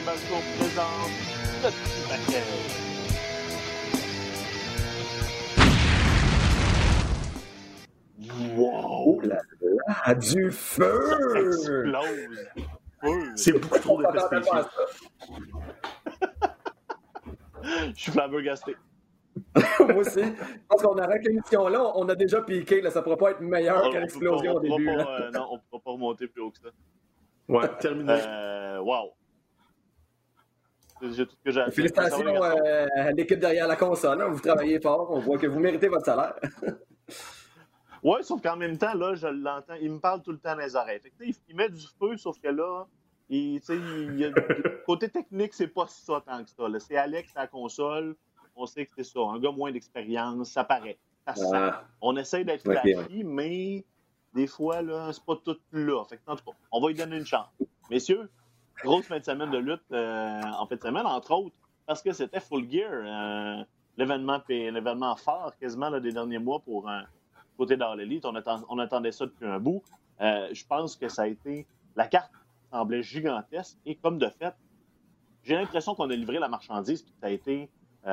Balco présente le petit paquet. Wow! là là, du feu! C'est beaucoup trop d'effets spéciaux. Je suis flabbergasté. Moi aussi. Je pense qu'on arrête l'émission-là. On a déjà piqué. Là, ça ne pourra pas être meilleur on l'explosion au début. pas, euh, non, on ne peut pas remonter plus haut que ça. Ouais, terminé. Euh, wow. Tout ce que j'ai. Félicitations euh, à l'équipe derrière la console. hein. Vous travaillez fort. On voit que vous méritez votre salaire. Oui, sauf qu'en même temps, là, je l'entends. Il me parle tout le temps dans les oreilles. Fait que, il, met du feu, sauf que là, il, il, a- côté technique, c'est pas ça tant que ça. C'est Alex à la console. On sait que c'est ça. Un gars moins d'expérience, ça paraît. Ça. Ah, On essaie d'être Ok, flashy, mais des fois, là, c'est pas tout là. Fait que, en tout cas, on va lui donner une chance. Messieurs, grosse fin de semaine de lutte euh, en fin de semaine, entre autres, parce que c'était Full Gear, euh, l'événement, l'événement phare quasiment des derniers mois pour un côté d'All. On, on attendait ça depuis un bout. Euh, je pense que ça a été. La carte semblait gigantesque et comme de fait, j'ai l'impression qu'on a livré la marchandise puis ça a été euh,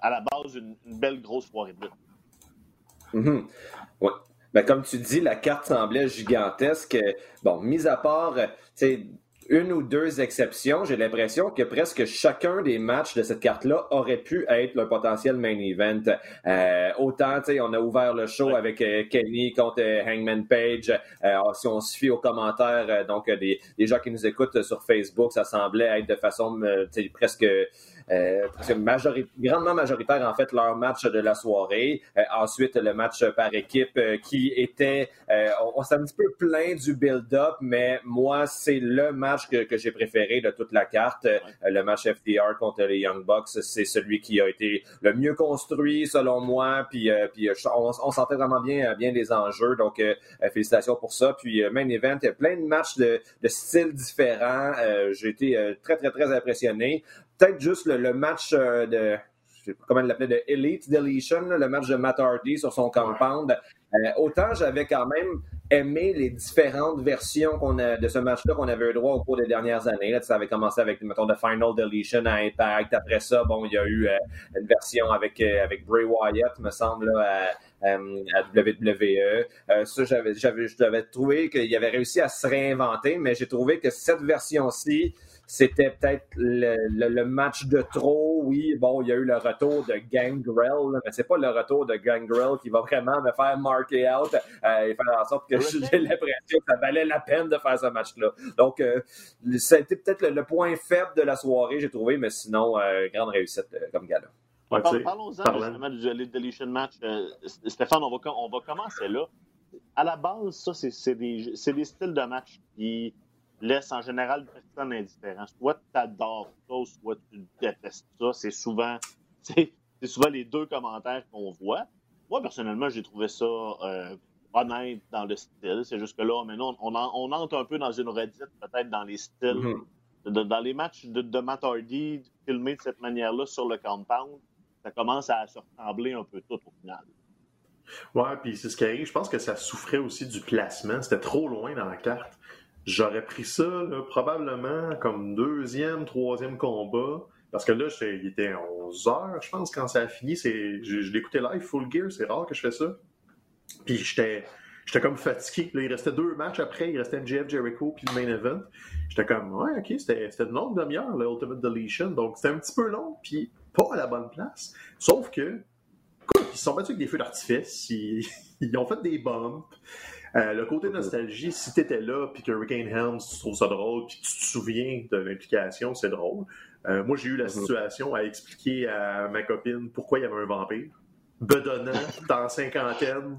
à la base une, belle grosse soirée de lutte. mhm. Ouais. Ben, comme tu dis, la carte semblait gigantesque. Bon, mis à part euh, une ou deux exceptions, j'ai l'impression que presque chacun des matchs de cette carte-là aurait pu être le potentiel main event. Euh, autant, tu sais, on a ouvert le show Ouais. avec euh, Kenny contre euh, Hangman Page. Euh, si on se fie aux commentaires, euh, donc des, des gens qui nous écoutent sur Facebook, ça semblait être de façon euh, tu sais, presque euh, presque grandement majoritaire en fait leur match de la soirée. Euh, ensuite le match par équipe euh, qui était, euh, on, on s'est un petit peu plein du build-up, mais moi c'est le match que, que j'ai préféré de toute la carte. Euh, le match FDR contre les Young Bucks, c'est celui qui a été le mieux construit selon moi. Puis, euh, puis euh, on, on sentait vraiment bien, bien les enjeux. Donc félicitations pour ça. Puis euh, main event, plein de matchs de, de styles différents. Euh, j'ai été euh, très très très impressionné peut-être juste le, le match euh, de je sais pas comment il l'appelait, de Elite Deletion, là, le match de Matt Hardy sur son compound. Euh, autant j'avais quand même aimé les différentes versions qu'on a, de ce match-là qu'on avait eu droit au cours des dernières années. Là, ça avait commencé avec, mettons, de Final Deletion à Impact. Après ça, bon, il y a eu euh, une version avec, euh, avec Bray Wyatt, me semble, là, à, à WWE. Ça, j'avais, j'avais, j'avais trouvé qu'il avait réussi à se réinventer, mais j'ai trouvé que cette version-ci, c'était peut-être le, le- le match de trop. Oui, bon, il y a eu le retour de Gangrel, mais c'est pas le retour de Gangrel qui va vraiment me faire marquer out euh, et faire en sorte que j'ai l'impression que ça valait la peine de faire ce match-là. Donc, euh, ça a été peut-être le, le point faible de la soirée, j'ai trouvé, mais sinon, euh, grande réussite euh, comme gala. Ouais, Parlons-en justement du Deletion match. Euh, Stéphane, on va, on va commencer là. À la base, ça, c'est- c'est des, c'est des styles de match qui laissent en général personne indifférent. Soit tu adores ça, soit tu détestes ça. C'est souvent, c'est souvent les deux commentaires qu'on voit. Moi, personnellement, j'ai trouvé ça euh, honnête dans le style. C'est juste que là, maintenant, on, en- on entre un peu dans une redite, peut-être dans les styles Mhm. de- dans les matchs de, de Matt Hardy filmés de cette manière-là sur le compound, ça commence à se ressembler un peu tout au final. Ouais, puis c'est ce qui arrive. Je pense que ça souffrait aussi du placement. C'était trop loin dans la carte. J'aurais pris ça là, probablement comme deuxième, troisième combat. Parce que là, il était 11 heures, je pense, quand ça a fini. Je, je l'écoutais live, full gear. C'est rare que je fais ça. Puis j'étais, j'étais comme fatigué. Il restait deux matchs après. Il restait MJF, Jericho, puis le main event. J'étais comme, ouais, ok, c'était, une longue demi-heure, le Ultimate Deletion. Donc c'était un petit peu long, puis pas à la bonne place. Sauf que Écoute, ils se sont battus avec des feux d'artifice, ils, ils ont fait des bumps. Euh, le côté nostalgie, si t'étais là, puis que Hurricane Helms, tu trouves ça drôle, puis que tu te souviens de l'implication, c'est drôle. Euh, moi, j'ai eu la situation à expliquer à ma copine pourquoi il y avait un vampire. Bedonnant, dans cinquantaine.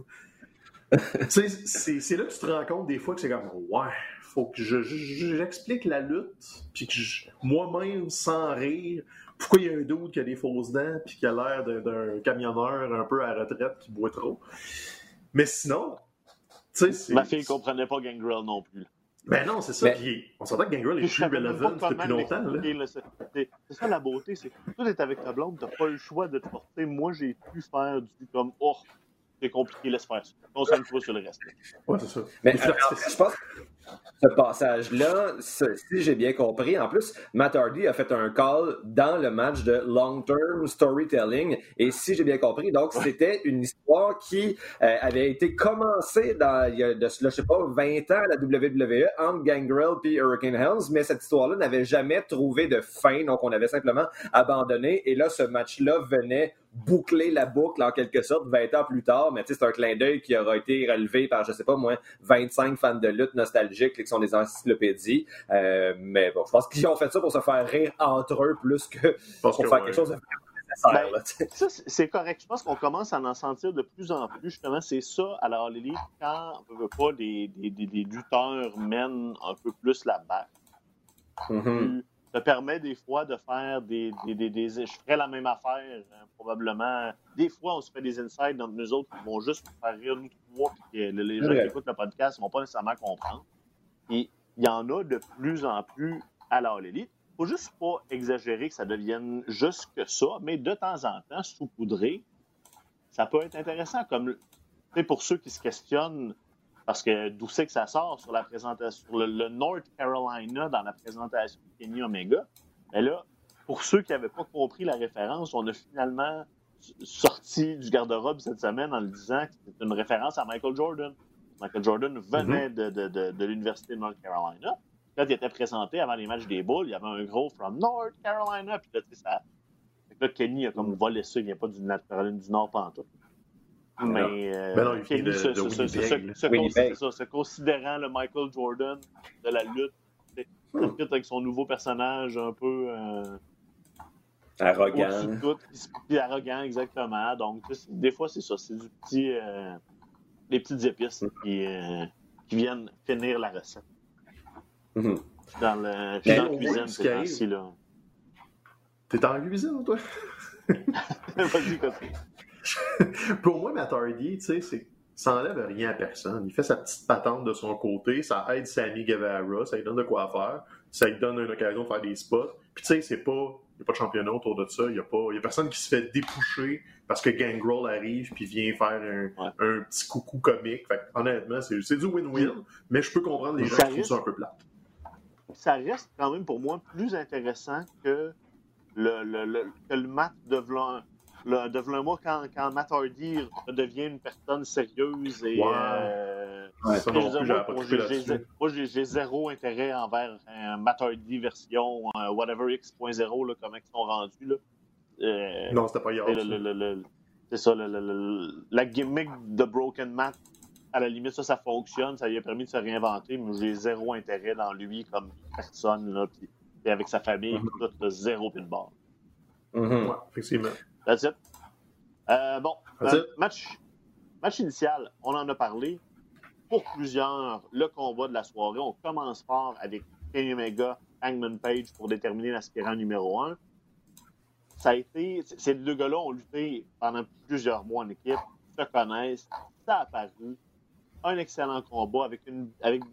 Tu sais, c'est là que tu te rends compte des fois que c'est comme, ouais, faut que je- je- j'explique la lutte, puis que moi-même, sans rire, pourquoi il y a un doute qui a des fausses dents puis qui a l'air d'un- camionneur un peu à retraite qui boit trop. Mais sinon. Ma fille comprenait pas Gangrel non plus. Ben non, c'est ça. Mais- Puis on s'entend que Gangrel est plus relevant depuis longtemps. C'est- ça la beauté, c'est que toi, t'es avec ta blonde, t'as pas le choix de te porter. Moi, j'ai pu faire du comme, oh, c'est compliqué, laisse faire ça. Concentre-toi sur le reste. Ouais, c'est ça. Mais alors, je pense ce passage-là, si j'ai bien compris, en plus, Matt Hardy a fait un call dans le match de long-term storytelling. Et si j'ai bien compris, donc c'était une histoire qui euh, avait été commencée dans, il y a de je sais pas, 20 ans à la WWE entre Gangrel et Hurricane Helms, mais cette histoire-là n'avait jamais trouvé de fin, donc on avait simplement abandonné. Et là, ce match-là venait boucler la boucle en quelque sorte 20 ans plus tard, mais c'est un clin d'œil qui aura été relevé par, je sais pas moi, 25 fans de lutte nostalgiques qui sont des encyclopédies. Euh, mais bon, je pense qu'ils ont fait ça pour se faire rire entre eux plus que pour faire quelque chose de ben, ça, c'est correct. Je pense qu'on commence à en sentir de plus en plus. Justement, c'est ça, alors Lily, quand on ne veut pas des, des, des, lutteurs mènent un peu plus la balle. Mm-hmm te permet des fois de faire des, des, des, Je ferais la même affaire, euh, probablement. Des fois, on se fait des insights dans nous autres qui vont juste faire rire nous trois, puis les gens qui écoutent le podcast ne vont pas nécessairement comprendre. Et il y en a de plus en plus à la Il ne faut juste pas exagérer que ça devienne juste que ça, mais de temps en temps, saupoudrer, ça peut être intéressant. Comme pour ceux qui se questionnent parce que d'où c'est que ça sort? Sur la présentation, sur le, North Carolina dans la présentation de Kenny Omega. Mais là, pour ceux qui n'avaient pas compris la référence, on a finalement sorti du garde-robe cette semaine en le disant que c'était une référence à Michael Jordan. Michael Jordan venait mm-hmm. de, de, l'Université de North Carolina. Quand il était présenté avant les matchs des Bulls, il y avait un gros From North Carolina. Puis là, tu sais, ça. là, Kenny a comme volé ça, il vient pas du Caroline du Nord pantoute. Mais, euh, ben non, il de, se, se, se, considérant le Michael Jordan de la lutte, peut avec son nouveau personnage un peu euh, arrogant. Puis arrogant, exactement. Donc, des fois, c'est ça. C'est du petit, euh, des petites épices mm. qui, euh, qui, viennent finir la recette. Mm-hmm. Dans, le, ben, dans la cuisine, c'est ainsi là. T'es en cuisine, toi? Vas-y, Pour moi, Matt Hardy, tu sais, ça n'enlève rien à personne. Il fait sa petite patente de son côté, ça aide Sammy Guevara, ça lui donne de quoi faire, ça lui donne une occasion de faire des spots. Puis tu sais, c'est pas, il n'y a pas de championnat autour de ça, il n'y a, pas, y a personne qui se fait dépoucher parce que Gangrel arrive puis vient faire un, petit coucou comique. Fait, honnêtement, c'est du win-win, mais je peux comprendre les gens qui trouvent ça un peu plat. Ça reste quand même pour moi plus intéressant que le, le, le, que le match de devant moi, quand, quand Matt Hardy devient une personne sérieuse et. Euh, moi, j'ai zéro intérêt envers un Matt Hardy version whatever X.0, comment ils sont rendus. Là. Euh, non, c'était pas hier. C'est ça, la gimmick de Broken Matt, à la limite, ça, ça fonctionne, ça lui a permis de se réinventer, mais j'ai zéro intérêt dans lui comme personne, là, puis, avec sa famille, mm-hmm. tout, zéro pinball. Mm effectivement. That's it. Euh, bon, euh, match, match initial, on en a parlé. Pour plusieurs, le combat de la soirée, on commence fort avec Kenny Omega, Hangman Page pour déterminer l'aspirant numéro un. Ça a été, ces deux gars-là ont lutté pendant plusieurs mois en équipe, se connaissent, ça a paru. Un excellent combat avec, une, avec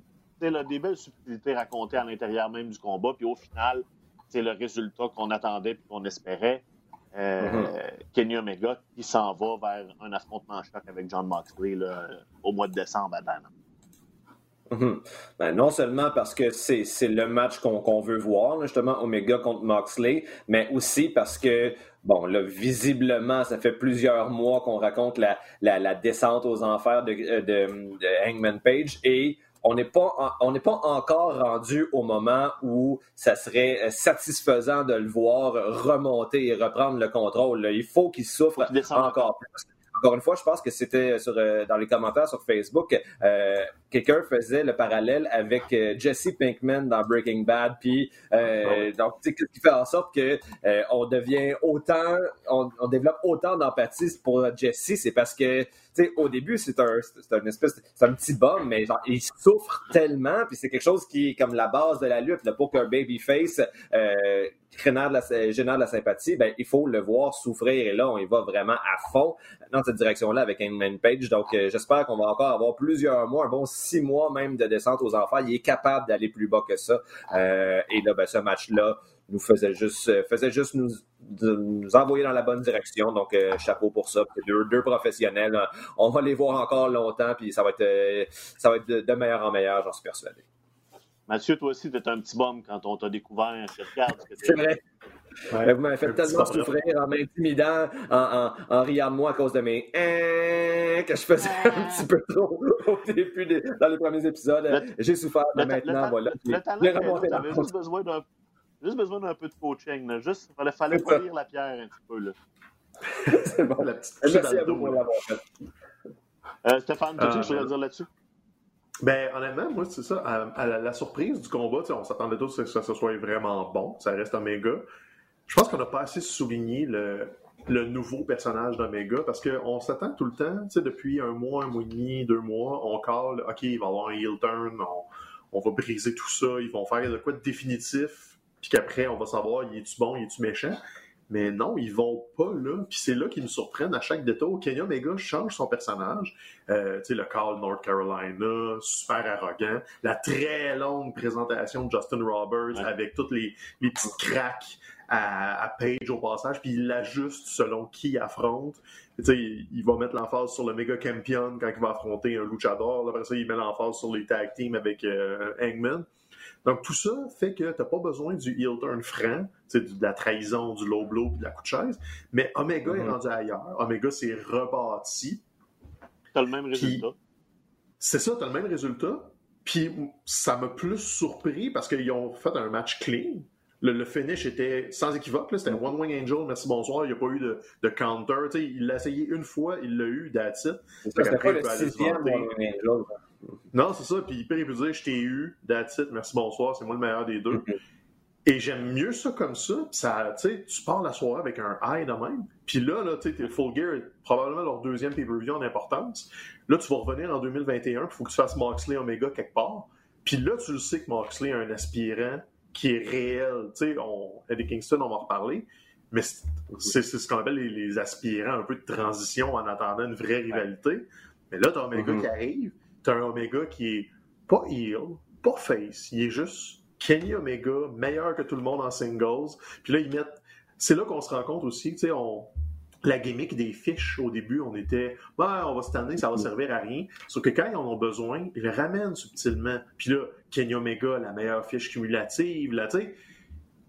des belles subtilités racontées à l'intérieur même du combat, puis au final, c'est le résultat qu'on attendait et qu'on espérait. Euh, Kenny Omega qui s'en va vers un affrontement choc avec John Moxley au mois de décembre à Dan. Mhm. Ben, non seulement parce que c'est le match qu'on veut voir, justement, Omega contre Moxley, mais aussi parce que, bon, là, visiblement, ça fait plusieurs mois qu'on raconte la, la, descente aux enfers de, de, de Hangman Page et on n'est pas, on n'est pas encore rendu au moment où ça serait euh, satisfaisant de le voir remonter et reprendre le contrôle. Il faut qu'il souffre encore plus. Encore une fois, je pense que c'était sur euh, dans les commentaires sur Facebook, euh, quelqu'un faisait le parallèle avec Jesse Pinkman dans Breaking Bad, puis euh, donc ce qui fait en sorte que on devient autant, on, on développe autant d'empathie pour Jesse, c'est parce que au début, c'est un, c'est espèce, c'est un petit bum, mais genre, il souffre tellement, puis c'est quelque chose qui est comme la base de la lutte, le pour qu'un babyface euh, génère, de la, génère de la sympathie, ben, il faut le voir souffrir, et là, on y va vraiment à fond dans cette direction-là avec Hangman Page, donc euh, j'espère qu'on va encore avoir plusieurs mois, un bon six mois même de descente aux enfers, il est capable d'aller plus bas que ça, euh, et là, ben, ce match-là, nous faisait juste, faisait juste nous, nous envoyer dans la bonne direction. Donc, chapeau pour ça. Deux, deux, professionnels. On va les voir encore longtemps, puis ça va être, ça va être de, meilleur en meilleur, j'en suis persuadé. Mathieu, toi aussi, tu es un petit bum quand on t'a découvert C'est vrai. Ouais, vous m'avez fait tellement souffrir en m'intimidant, en, en, riant de moi à cause de mes hein que je faisais un petit peu trop au début dans les premiers épisodes. J'ai souffert, mais maintenant, voilà. Le talent, tu avais juste besoin d'un juste besoin d'un peu de coaching. Là. Juste, il fallait, fallait lire la pierre un petit peu. Là. C'est bon, la petite Merci à vous pour l'avoir fait. Euh, Stéphane, tu as quelque chose à dire là-dessus? Ben, honnêtement, moi, c'est ça. À, la, surprise du combat, on s'attendait tous que ça, soit vraiment bon. Ça reste Omega. Je pense qu'on n'a pas assez souligné le, le nouveau personnage d'Omega parce qu'on s'attend tout le temps, tu sais, depuis un mois, un mois et demi, deux mois, on call, OK, il va y avoir un heel turn, on, on va briser tout ça, ils vont faire de quoi de définitif, puis qu'après, on va savoir, il est-tu bon, il est-tu méchant. Mais non, ils vont pas là. Puis c'est là qu'ils nous surprennent à chaque détour. Kenny Omega change son personnage. Euh, tu sais, le Carl North Carolina, super arrogant. La très longue présentation de Justin Roberts avec toutes les, les petites cracks à, à, Page au passage. Puis il l'ajuste selon qui affronte. Tu sais, il, va mettre l'emphase sur le méga champion quand il va affronter un luchador. Après ça, il met l'emphase sur les tag teams avec euh, Hangman. Donc, tout ça fait que tu n'as pas besoin du heel turn franc, de la trahison, du low blow de la coup de chaise, mais Omega est mm-hmm. rendu ailleurs. Omega s'est rebâti. Tu as le même résultat. C'est ça, tu as le même résultat. Puis ça m'a plus surpris parce qu'ils ont fait un match clean. Le, finish était sans équivoque. C'était One Wing Angel, merci, bonsoir. Il n'y a pas eu de, de counter. il l'a essayé une fois, il l'a eu, that's it. C'était pas le sixième One Wing Angel. Non, c'est ça. Puis il peut dire Je t'ai eu, that's it, merci, bonsoir, c'est moi le meilleur des deux. Et j'aime mieux ça comme ça. ça tu pars la soirée avec un high de même. Puis là, là tu sais, Full Gear probablement leur deuxième pay-per-view en importance. Là, tu vas revenir en 2021, il faut que tu fasses Moxley Omega quelque part. Puis là, tu le sais que Moxley a un aspirant qui est réel. Tu sais, Eddie Kingston, on va en reparler. Mais c'est ce qu'on appelle les, aspirants, un peu de transition en attendant une vraie rivalité. Mais là, t'as Omega mm-hmm. qui arrive t'as un Omega qui est pas heel, pas face, il est juste Kenny Omega, meilleur que tout le monde en singles. Puis là, ils mettent. C'est là qu'on se rend compte aussi, tu sais, on. La gimmick des fiches, au début, on était, bah, on va se tanner, ça va servir à rien. Sauf que quand ils en ont besoin, ils le ramènent subtilement. Puis là, Kenny Omega, la meilleure fiche cumulative, là, tu sais,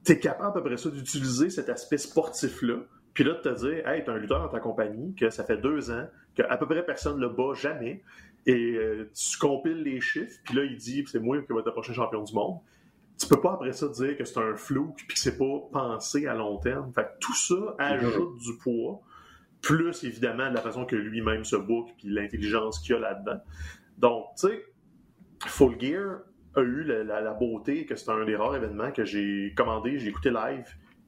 t'es capable à peu près ça d'utiliser cet aspect sportif-là. Puis là, de te dire, hey, t'as un lutteur dans ta compagnie, que ça fait deux ans, qu'à peu près personne ne le bat jamais. Et euh, tu compiles les chiffres, puis là, il dit c'est moi qui vais être le prochain champion du monde. Tu peux pas après ça dire que c'est un flou puis que c'est pas pensé à long terme. Fait que tout ça ajoute du poids, plus évidemment la façon que lui-même se book puis l'intelligence qu'il a là-dedans. Donc, tu sais, Full Gear a eu la, beauté que c'est un des rares événements que j'ai commandé, j'ai écouté live,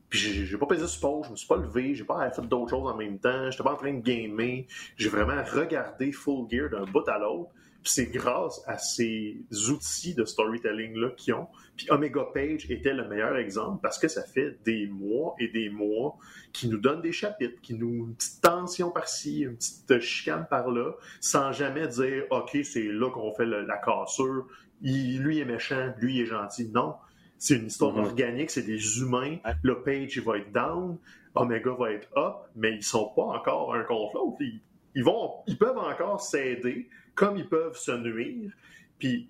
puis j'ai pas pesé support, je me suis pas levé, j'ai pas fait d'autres choses en même temps, j'étais pas en train de gamer. J'ai vraiment regardé Full Gear d'un bout à l'autre. C'est grâce à ces outils de storytelling-là qu'ils ont. Puis Omega Page était le meilleur exemple parce que ça fait des mois et des mois qui nous donnent des chapitres, qui nous une petite tension par-ci, une petite chicane par-là, sans jamais dire OK, c'est là qu'on fait la cassure. lui est méchant, lui est gentil. Non, c'est une histoire mhm. organique, c'est des humains. Le Page, il va être down, Omega va être up, mais ils sont pas encore un contre l'autre. Ils, vont, ils peuvent encore s'aider, comme ils peuvent se nuire. Puis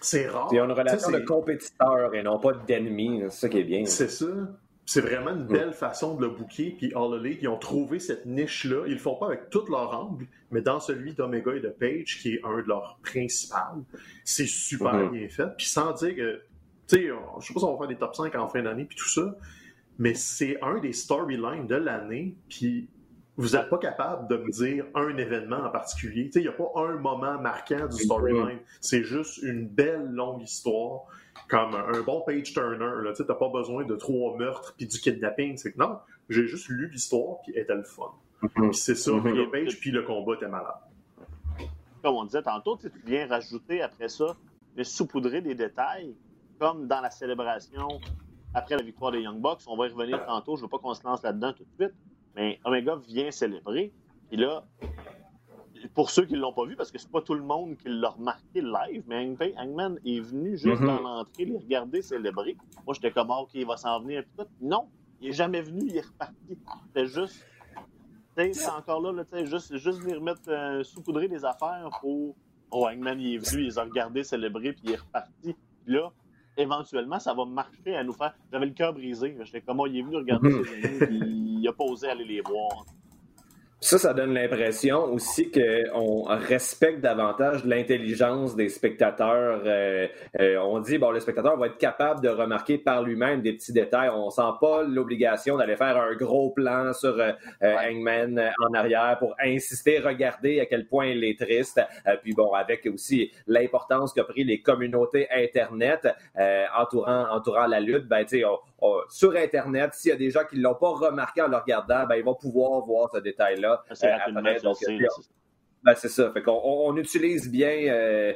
c'est rare. Il y a une relation de compétiteur et non pas d'ennemi. C'est ça qui est bien. C'est ça. C'est vraiment une belle façon de le booker. Puis All Elite, ils ont trouvé cette niche-là. Ils le font pas avec tout leur angle, mais dans celui d'Omega et de Page, qui est un de leurs principaux, c'est super mhm. bien fait. Puis sans dire que je sais pas si on va faire des top 5 en fin d'année, puis tout ça, mais c'est un des storylines de l'année, puis vous n'êtes pas capable de me dire un événement en particulier. Il n'y a pas un moment marquant du storyline. C'est juste une belle longue histoire, comme un bon page turner. Tu n'as pas besoin de trois meurtres puis du kidnapping. C'est que non, j'ai juste lu l'histoire puis était le fun. Mm-hmm. c'est ça, mm-hmm. le page puis le combat était malade. Comme on disait tantôt, tu viens rajouter après ça, mais saupoudrer des détails comme dans la célébration après la victoire des Young Bucks. On va y revenir tantôt. Je ne veux pas qu'on se lance là-dedans tout de suite. Mais Omega vient célébrer. Et là, pour ceux qui ne l'ont pas vu, parce que c'est pas tout le monde qui l'a remarqué live, mais Hangman est venu juste mhm. dans l'entrée les regarder célébrer. Moi, j'étais comme, ah, OK, il va s'en venir. Puis tout. Non, il n'est jamais venu, il est reparti. C'était juste. C'est encore là, là juste, juste venir mettre euh, saupoudrer des affaires pour. Oh, Hangman, il est venu, il les a regardés célébrer, puis il est reparti. Puis là, éventuellement, ça va marcher à nous faire. J'avais le cœur brisé. J'étais comme, oh, il est venu regarder ses amis, il a pas osé aller les voir. Ça, ça donne l'impression aussi qu'on respecte davantage l'intelligence des spectateurs. Euh, euh, on dit, bon, le spectateur va être capable de remarquer par lui-même des petits détails. On sent pas l'obligation d'aller faire un gros plan sur euh, euh ouais. Hangman euh, en arrière pour insister, regarder à quel point il est triste. Euh, puis bon, avec aussi l'importance qu'a pris les communautés Internet entourant, entourant la lutte, ben, tu sais, on, sur Internet, s'il y a des gens qui ne l'ont pas remarqué en le regardant, ben, ils vont pouvoir voir ce détail-là. C'est euh, ben, ça. Fait on, on, utilise bien euh,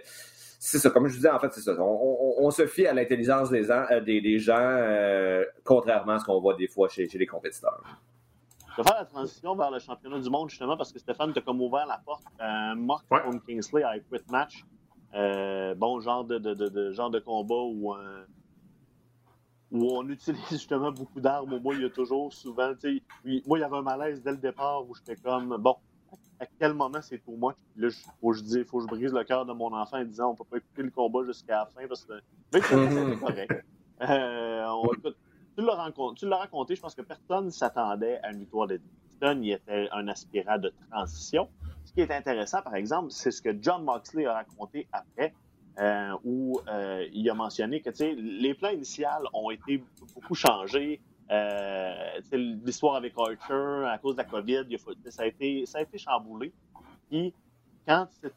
c'est ça, comme je vous disais, en fait, c'est ça. On, se fie à l'intelligence des, euh, des, gens, contrairement à ce qu'on voit des fois chez, les compétiteurs. Je vais faire la transition vers le championnat du monde, justement, parce que Stéphane t'a comme ouvert la porte. Euh, Mark ouais. Kingsley à Quit Match. Bon genre de, genre de combat où un, où on utilise justement beaucoup d'armes. Moi, il y a toujours souvent, tu sais, moi, il y avait un malaise dès le départ où j'étais comme, bon, à quel moment c'est pour moi? Là, faut je dis, faut que je brise le cœur de mon enfant en disant, on peut pas écouter le combat jusqu'à la fin parce que, c'est mhm. correct. Euh, on, tu l'as raconté, raconté, je pense que personne ne s'attendait à une victoire d'Edmonton. Il était un aspirant de transition. Ce qui est intéressant, par exemple, c'est ce que John Moxley a raconté après. Euh, où euh, il a mentionné que les plans initiales ont été beaucoup changés. Euh, l'histoire avec Archer, à cause de la COVID, ça, a été, ça a été chamboulé. Puis, quand cette,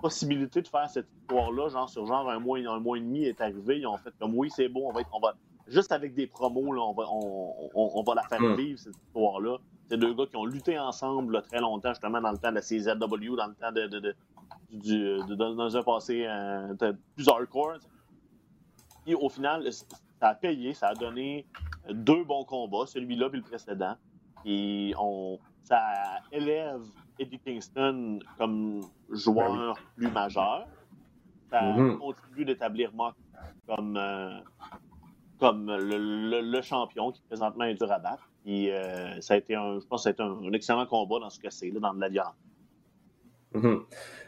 possibilité de faire cette histoire-là, genre sur genre un mois, un mois et demi est arrivée, ils ont fait comme oui, c'est beau, on va, être, on va juste avec des promos, là, on, va, on, va la faire mm. vivre, cette histoire-là. C'est deux gars qui ont lutté ensemble très longtemps, justement, dans le temps de la CZW, dans le temps de, dans un passé euh, hein, plus hardcore. Et au final, ça a payé, ça a donné deux bons combats, celui-là puis le précédent. Et on, ça élève Eddie Kingston comme joueur ben plus majeur. Ça mm -hmm. contribue d'établir Mock comme, euh, comme le, champion qui présentement est dur à. Et, euh, ça a été un, je pense ça un, excellent combat dans ce cas-ci, dans de la. Mm.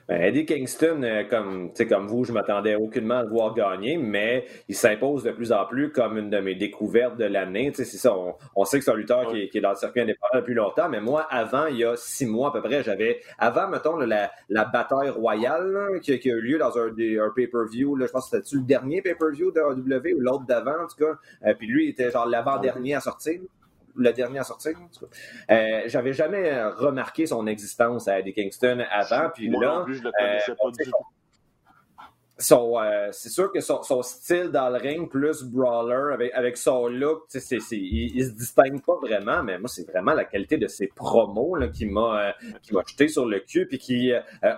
Eddie Kingston, euh, comme, comme vous, je m'attendais aucunement à le voir gagner, mais il s'impose de plus en plus comme une de mes découvertes de l'année. C'est ça, on, sait que c'est un lutteur qui, est dans le circuit indépendant depuis longtemps, mais moi, avant, il y a six mois à peu près, j'avais, avant, mettons, la, la bataille royale qui, a eu lieu dans un, un pay-per-view, je pense que c'était le dernier pay-per-view de AW ou l'autre d'avant, en tout cas, euh, puis lui, il était genre l'avant-dernier à sortir la dernière sortie. En euh, j'avais jamais remarqué son existence à Eddie Kingston avant. Puis là, non plus, je le euh, connaissais pas du tout. Son, euh, c'est sûr que son, style dans le ring plus brawler avec, son look, c'est, c'est, il, il, se distingue pas vraiment, mais moi c'est vraiment la qualité de ses promos qui m'a qui m'a jeté sur le cul puis qui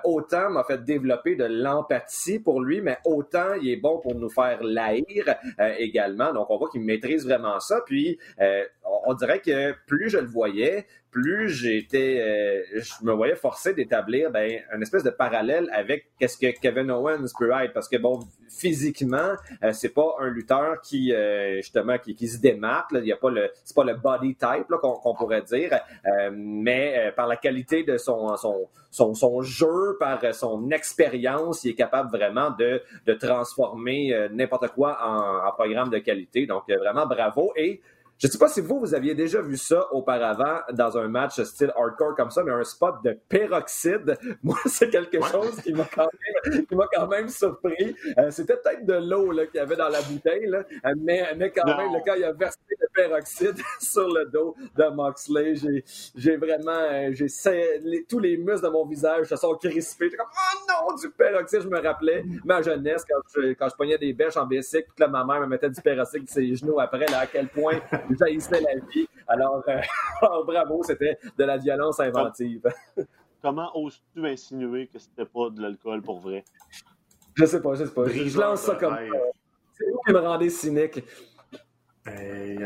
autant m'a fait développer de l'empathie pour lui, mais autant il est bon pour nous faire l'haïr également. Donc on voit qu'il maîtrise vraiment ça. Puis on dirait que plus je le voyais, plus j'étais, euh, je me voyais forcé d'établir ben, un espèce de parallèle avec qu'est-ce que Kevin Owens peut être, parce que bon, physiquement, euh, c'est pas un lutteur qui euh, justement qui, qui, se démarque, là. il y a pas le, c'est pas le body type qu'on, pourrait dire, euh, mais par la qualité de son son, son, son jeu, par son expérience, il est capable vraiment de, de transformer n'importe quoi en, en, programme de qualité. Donc vraiment bravo et je ne sais pas si vous, vous aviez déjà vu ça auparavant dans un match style hardcore comme ça, mais un spot de peroxyde, moi, c'est quelque chose qui m'a quand, quand, même surpris. Euh, c'était peut-être de l'eau qu'il y avait dans la bouteille, là, euh, mais, mais, quand même, le gars, il a versé le peroxyde sur le dos de Moxley. J'ai vraiment... Euh, j'ai tous les muscles de mon visage se sont crispés. J'étais comme « Oh non, du peroxyde! » Je me rappelais ma jeunesse, quand je, quand je pognais des bêches en bicycle, puis là, ma mère me mettait du peroxyde sur ses genoux après, là, à quel point... Ils la vie. Alors, euh, oh, bravo, c'était de la violence inventive. Comment oses-tu insinuer que c'était pas de l'alcool pour vrai? Je sais pas, je sais pas. Je, lance ça comme. Euh, c'est vous qui me rendez cynique. Ben,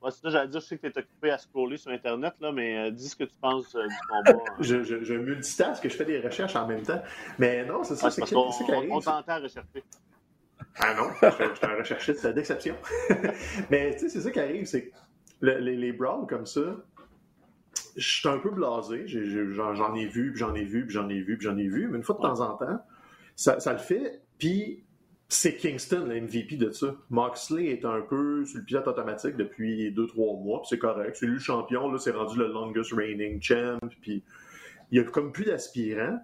Moi, c'est ça, j'allais dire, je sais que tu es occupé à scroller sur Internet, là, mais euh, dis ce que tu penses euh, du combat. Hein. je, je, je multitask, je fais des recherches en même temps. Mais non, c'est ça, c'est, c'est, on, on t'entend rechercher. Ah non, je suis un recherchiste d'exception. Mais tu sais, c'est ça qui arrive, c'est que le- les, les comme ça, je suis un peu blasé. J'en ai vu, puis j'en ai vu, puis j'en ai vu, puis j'en ai vu. Mais une fois de temps en temps, ça, le fait. Puis c'est Kingston, le MVP de ça. Moxley est un peu sur le pilote automatique depuis 2-3 mois, puis c'est correct. C'est lui le champion, là, c'est rendu le longest reigning champ, puis il y a comme plus d'aspirants.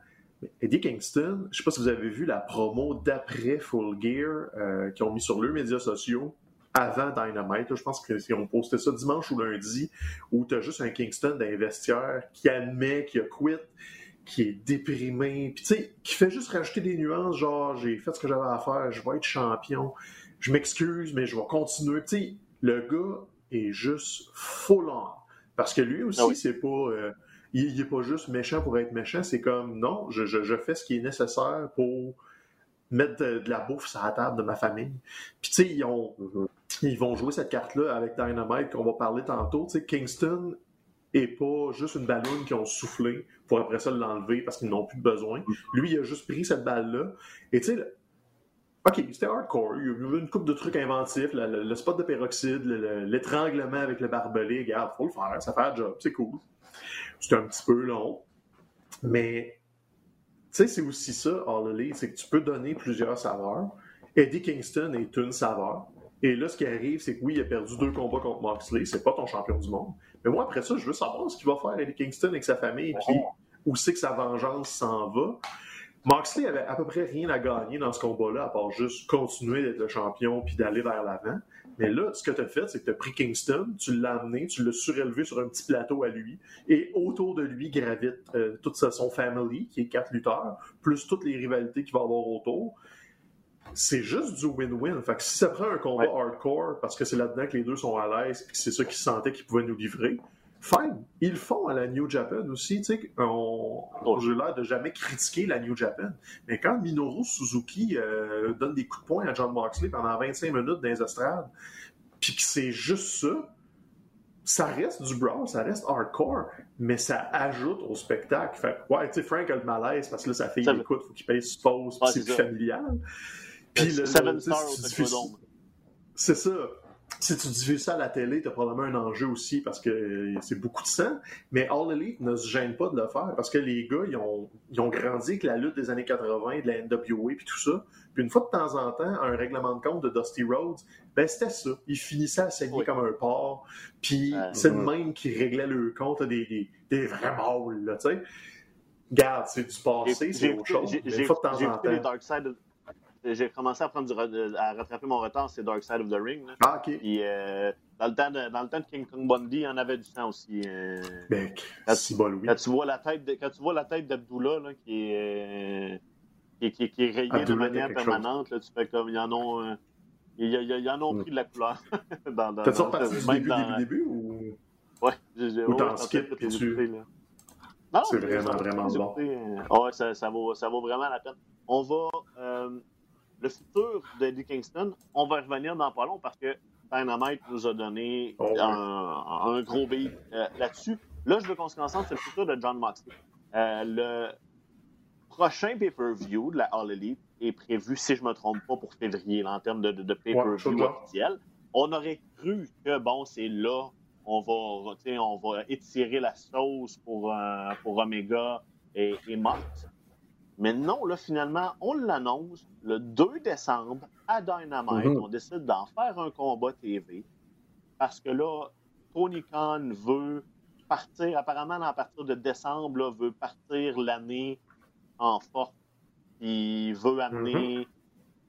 Eddie Kingston, je sais pas si vous avez vu la promo d'après Full Gear euh, qu'ils ont mis sur leurs médias sociaux avant Dynamite. je pense qu'ils ont posté ça dimanche ou lundi, où tu as juste un Kingston d'un vestiaire qui admet qu'il a quit, qui est déprimé, puis tu sais, qui fait juste rajouter des nuances, genre j'ai fait ce que j'avais à faire, je vais être champion, je m'excuse, mais je vais continuer. Tu sais, le gars est juste full on. Parce que lui aussi, Ah oui. c'est pas. euh, il, il est pas juste méchant pour être méchant, c'est comme non, je, fais ce qui est nécessaire pour mettre de, la bouffe sur la table de ma famille. Puis tu sais, ils, ont- ils vont jouer cette carte-là avec Dynamite qu'on va parler tantôt. Tu sais, Kingston est pas juste une ballonne qu'ils ont soufflé pour après ça l'enlever parce qu'ils n'ont plus besoin. Lui, il a juste pris cette balle-là. Et tu sais, OK, c'était hardcore. Il y avait une coupe de trucs inventifs, le, spot de peroxyde, le- le- l'étranglement avec le barbelé. Regarde, faut le faire, ça fait le job, c'est cool. C'était un petit peu long. Mais, tu sais, c'est aussi ça, All c'est que tu peux donner plusieurs saveurs. Eddie Kingston est une saveur. Et là, ce qui arrive, c'est que oui, il a perdu deux combats contre Moxley. C'est pas ton champion du monde. Mais moi, après ça, je veux savoir ce qu'il va faire Eddie Kingston avec sa famille, puis où c'est que sa vengeance s'en va. Moxley avait à peu près rien à gagner dans ce combat-là, à part juste continuer d'être le champion puis d'aller vers l'avant. Mais là, ce que tu as fait, c'est que tu as pris Kingston, tu l'as amené, tu l'as surélevé sur un petit plateau à lui, et autour de lui gravite euh, toute sa- son family, qui est quatre lutteurs, plus toutes les rivalités qu'il va avoir autour. C'est juste du win-win. Fait que si ça prend un combat hardcore, parce que c'est là-dedans que les deux sont à l'aise, puis c'est ça qu'ils sentaient qu'ils pouvaient nous livrer, fine. Ils le font à la New Japan aussi. Tu sais, on, Oh. j'ai l'air de jamais critiquer la New Japan. Mais quand Minoru Suzuki euh, donne des coups de poing à John Moxley pendant 25 minutes dans les estrades, puis que c'est juste ça, ça reste du brawl, ça reste hardcore, mais ça ajoute au spectacle. Fait ouais, tu sais, Frank a le malaise parce que là, sa fille Ça- l'écoute, faut qu'il paye ses pauses, puis Ouais, c'est plus ça. familial. Puis le- Seven le- tu sais, Stars si au tu diffuses- Technodome. c'est ça. Si tu diffuses ça à la télé, t'as probablement un enjeu aussi parce que euh, c'est beaucoup de sang. Mais All Elite ne se gêne pas de le faire parce que les gars, ils ont, ils ont grandi avec la lutte des années 80, de la NWA puis tout ça. Puis une fois de temps en temps, un règlement de compte de Dusty Rhodes, ben c'était ça. Ils finissaient à saigner Oui. comme un porc. Puis Euh, c'est le même qui réglait le compte des, des, des vrais mâles, là, tu sais. Garde, c'est du passé, c'est autre chose. j'ai- de temps en les temps. Dark Side of- J'ai commencé à, prendre du re- à rattraper mon retard, c'est Dark Side of the Ring. là. Ah, ok. Puis euh, dans, le temps de, dans le temps de King Kong Bundy, il y en avait du sang aussi. euh. Ben, Quand- c'est bol, oui. Quand tu vois la tête de, quand tu vois la tête d'Abdullah là, qui est euh, qui, qui- qui est rayée de manière permanente, là, tu fais comme ils en ont euh, ils, ils- ils en ont Mm. pris de la couleur. dans, dans, dans- reparti du même début, dans- début, début ou? Ouais, j'ai- Ou t'en skip, tu- écouter, là. Non, C'est vraiment, vraiment bon. euh, Ouais, ça, ça, vaut, ça vaut vraiment la peine. On va. euh, le futur d'Eddie Kingston, on va revenir dans pas long parce que Dynamite nous a donné Oh, ouais. un, un gros beat euh, là-dessus. Là, je veux qu'on se concentre sur le futur de John Moxley. Euh, le prochain pay-per-view de la All Elite est prévu, si je ne me trompe pas, pour février, là, en termes de, de- de Ouais, pay-per-view vois. officiel. On aurait cru que, bon, c'est là, on va, on va étirer la sauce pour, euh, pour Omega et, et Mox. Mais non, là, finalement, on l'annonce le 2 décembre à Dynamite. Mhm. On décide d'en faire un combat TV parce que là, Tony Khan veut partir, apparemment, à partir de décembre, là, veut partir l'année en force. Il veut amener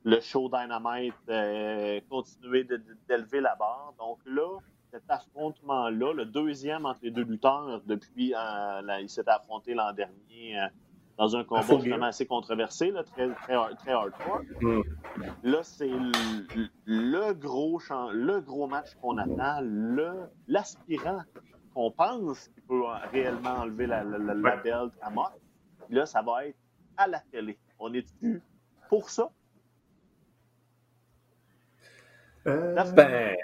le show Dynamite, euh, continuer d'élever la barre. Donc là, cet affrontement-là, le deuxième entre les deux lutteurs depuis, euh, là, il s'était affronté l'an dernier euh, dans un combat Full vraiment Gear. assez controversé, là, très, très, très hardcore. Mm. Là, c'est le, le gros champ- le gros match qu'on attend, le l'aspirant qu'on pense qu'il peut réellement enlever la, la, la- belt à mort. Là, ça va être à la télé. On est dessus pour ça? Euh, Ben,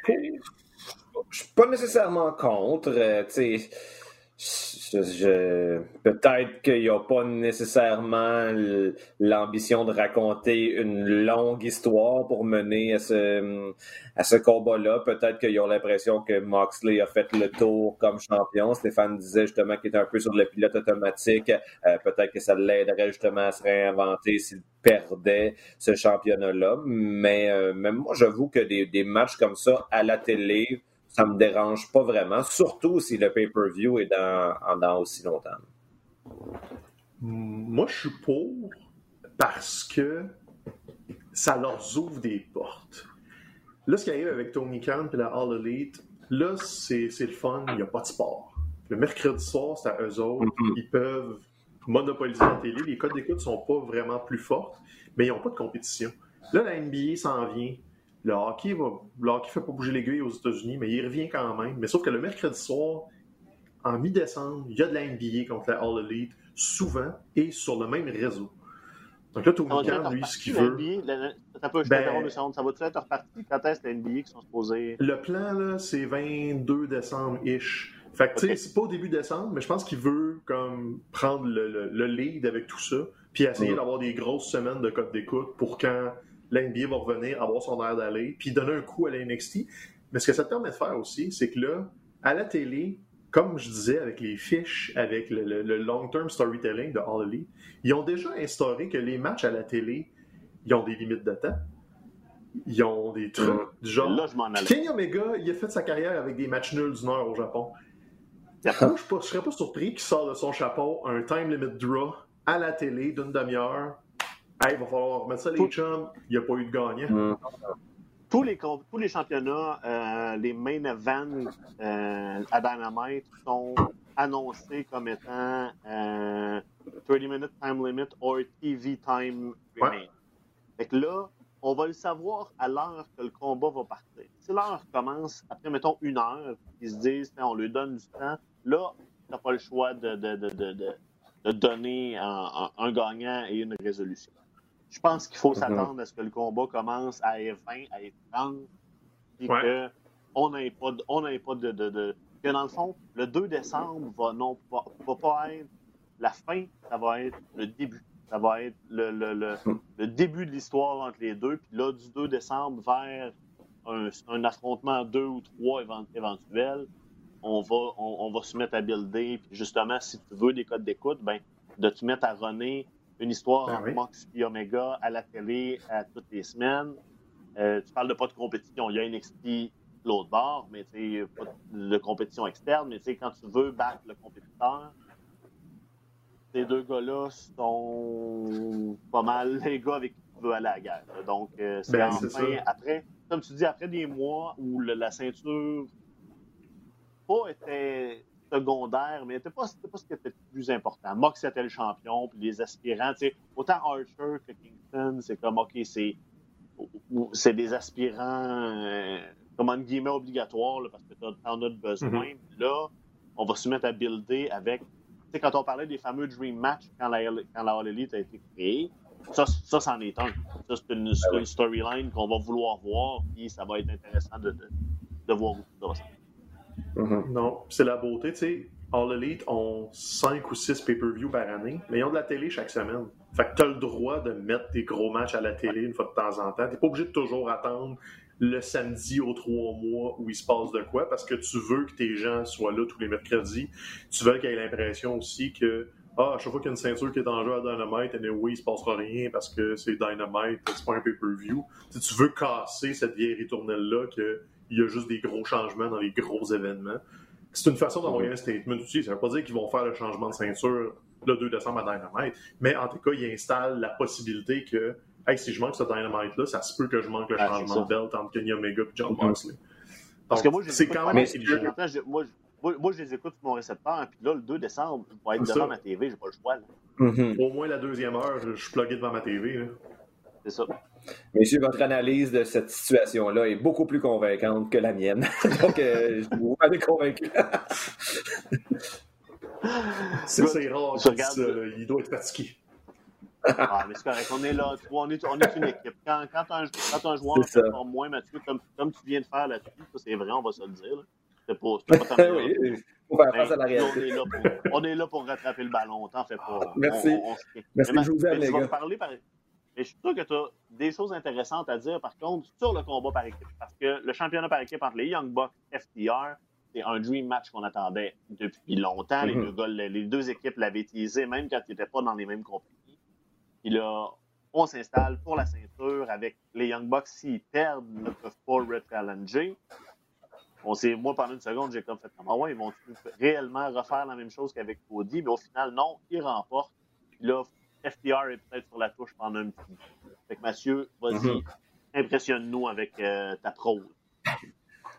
je suis pas nécessairement contre. Euh, peut-être qu'il n'y a pas nécessairement l'ambition de raconter une longue histoire pour mener à ce, combat-là. Peut-être qu'ils ont l'impression que Moxley a fait le tour comme champion. Stéphane disait justement qu'il était un peu sur le pilote automatique. Euh, peut-être que ça l'aiderait justement à se réinventer s'il perdait ce championnat-là. Mais, euh, moi, j'avoue que des, des matchs comme ça à la télé, ça me dérange pas vraiment, surtout si le pay-per-view est dans, dans aussi longtemps. Moi, je suis pour parce que ça leur ouvre des portes. Là, ce qui arrive avec Tony Khan et la All Elite, là, c'est le fun, il n'y a pas de sport. Le mercredi soir, c'est à eux autres. Mm-hmm. Ils peuvent monopoliser la télé. Les codes d'écoute ne sont pas vraiment plus fortes, mais ils n'ont pas de compétition. Là, la NBA s'en vient. Le hockey va. Le hockey fait pas bouger l'aiguille aux États-Unis, mais il revient quand même. Mais sauf que le mercredi soir, en mi-décembre, il y a de la NBA contre la All Elite, souvent, et sur le même réseau. Donc là, Tony Khan, lui, ce qu'il veut. ça peut, ben, ça va-tu être reparti? Quand est-ce la NBA qui sont supposés? Le plan, là, c'est 22 décembre-ish. Fait que, tu sais, c'est pas au début décembre, mais je pense qu'il veut, comme, prendre le, le, lead avec tout ça, puis essayer d'avoir des grosses semaines de code d'écoute pour quand l'NBA va revenir, avoir son air d'aller, puis donner un coup à la NXT. Mais ce que ça te permet de faire aussi, c'est que là, à la télé, comme je disais, avec les fiches, avec le, long-term storytelling de All Elite, ils ont déjà instauré que les matchs à la télé, ils ont des limites de temps. Ils ont des trucs du genre. Là, je Kenny Omega, il a fait sa carrière avec des matchs nuls du Nord au Japon. Moi, je ne serais pas surpris qu'il sorte de son chapeau un time limit draw à la télé d'une demi-heure il va falloir remettre ça les chums, il n'y a pas eu de gagnant. Mm. Tous les, tous les championnats, euh, les main events euh, à Dynamite sont annoncés comme étant 30 euh, minute time limit or TV time remain. Fait que là, on va le savoir à l'heure que le combat va partir. Si l'heure commence après, mettons, une heure, ils se disent, on lui donne du temps, là, tu n'as pas le choix de, de, de, de donner un, gagnant et une résolution. Je pense qu'il faut mhm. s'attendre à ce que le combat commence à F20, à F30, et qu'on n'ait pas, on pas de, de, Que dans le fond, le 2 décembre va, non, va, pas être la fin, ça va être le début. Ça va être le, le, le, mhm. le début de l'histoire entre les deux. Puis là, du 2 décembre vers un, un affrontement 2 ou 3 éventuel, on va, on, va se mettre à builder. Puis justement, si tu veux des codes d'écoute, ben, de te mettre à runner une histoire entre Mox et Omega à la télé à toutes les semaines. Euh, tu parles de pas de compétition. Il y a NXT l'autre bord, mais tu pas de compétition externe. Mais quand tu veux battre le compétiteur, ces deux gars-là sont pas mal les gars avec qui tu veux aller à la guerre. Donc, euh, c'est ben, enfin, après, comme tu dis, après des mois où la ceinture pas était secondaire, mais c'était pas, pas ce qui était le plus important. Mox était le champion, puis les aspirants, autant Archer que Kingston, c'est comme, OK, c'est, c'est des aspirants, euh, comme en guillemets, obligatoires, parce que t'en as besoin. Mm-hmm. Là, on va se mettre à builder avec, tu sais, quand on parlait des fameux Dream Match quand la, quand la All Elite a été créée, ça, ça, c'en est un. Ça, c'est une, ah storyline qu'on va vouloir voir, puis ça va être intéressant de, de, de voir où ça va Mm-hmm. Non, c'est la beauté, tu sais. All Elite ont 5 ou 6 pay-per-view par année, mais ils ont de la télé chaque semaine. Fait que tu as le droit de mettre des gros matchs à la télé une fois de temps en temps. Tu pas obligé de toujours attendre le samedi aux trois mois où il se passe de quoi parce que tu veux que tes gens soient là tous les mercredis. Tu veux qu'ils aient l'impression aussi que ah, à chaque fois qu'il y a une ceinture qui est en jeu à Dynamite, et oui, il se passera rien parce que c'est Dynamite, c'est pas un pay-per-view. tu veux casser cette vieille ritournelle-là que il y a juste des gros changements dans les gros événements. C'est une façon d'envoyer un statement aussi. Ça ne veut pas dire qu'ils vont faire le changement de ceinture le 2 décembre à Dynamite, mais en tout cas, ils installent la possibilité que hey, si je manque ce Dynamite-là, ça se peut que je manque le ah, changement de belt entre Kenny Omega et John. Moxley. Parce que moi, c'est quand même Moi, moi, je les écoute sur mon récepteur, puis là, le 2 décembre, je vais être devant ma TV, j'ai pas le choix. Mm-hmm. Au moins la deuxième heure, je suis plugué devant ma TV. C'est ça. Messieurs, votre analyse de cette situation-là est beaucoup plus convaincante que la mienne. Donc, euh, vous m'avez convaincu. c'est rare, ça, il doit être fatigué. ah, mais c'est correct. On est là. On est, on est une équipe. Quand, quand, un, quand un joueur performe moins, Mathieu, comme, comme tu viens de faire là-dessus, c'est vrai, on va se le dire. C'est pas, pas tant oui, faut faire face à la réalité. On est, là pour, on est là pour rattraper le ballon. T'en fais pas. Merci. On, on, Merci, mais, je vous aime, les gars. Parler par... Mais je suis sûr que tu as des choses intéressantes à dire, par contre, sur le combat par équipe. Parce que le championnat par équipe entre les Young Bucks et FTR, c'est un dream match qu'on attendait depuis longtemps. les, Mhm. deux gars, les deux équipes l'avaient teasé, même quand ils n'étaient pas dans les mêmes compagnies. Puis là, on s'installe pour la ceinture avec les Young Bucks. S'ils perdent, ne peuvent pas re-challenger. On s'est, moi, pendant une seconde, j'ai comme fait comme, ah ouais, ils vont réellement refaire la même chose qu'avec Cody, mais au final, non, ils remportent. Puis là, FTR est peut-être sur la touche pendant un petit. Fait que Mathieu, vas-y, Mhm. impressionne-nous avec euh, ta prose.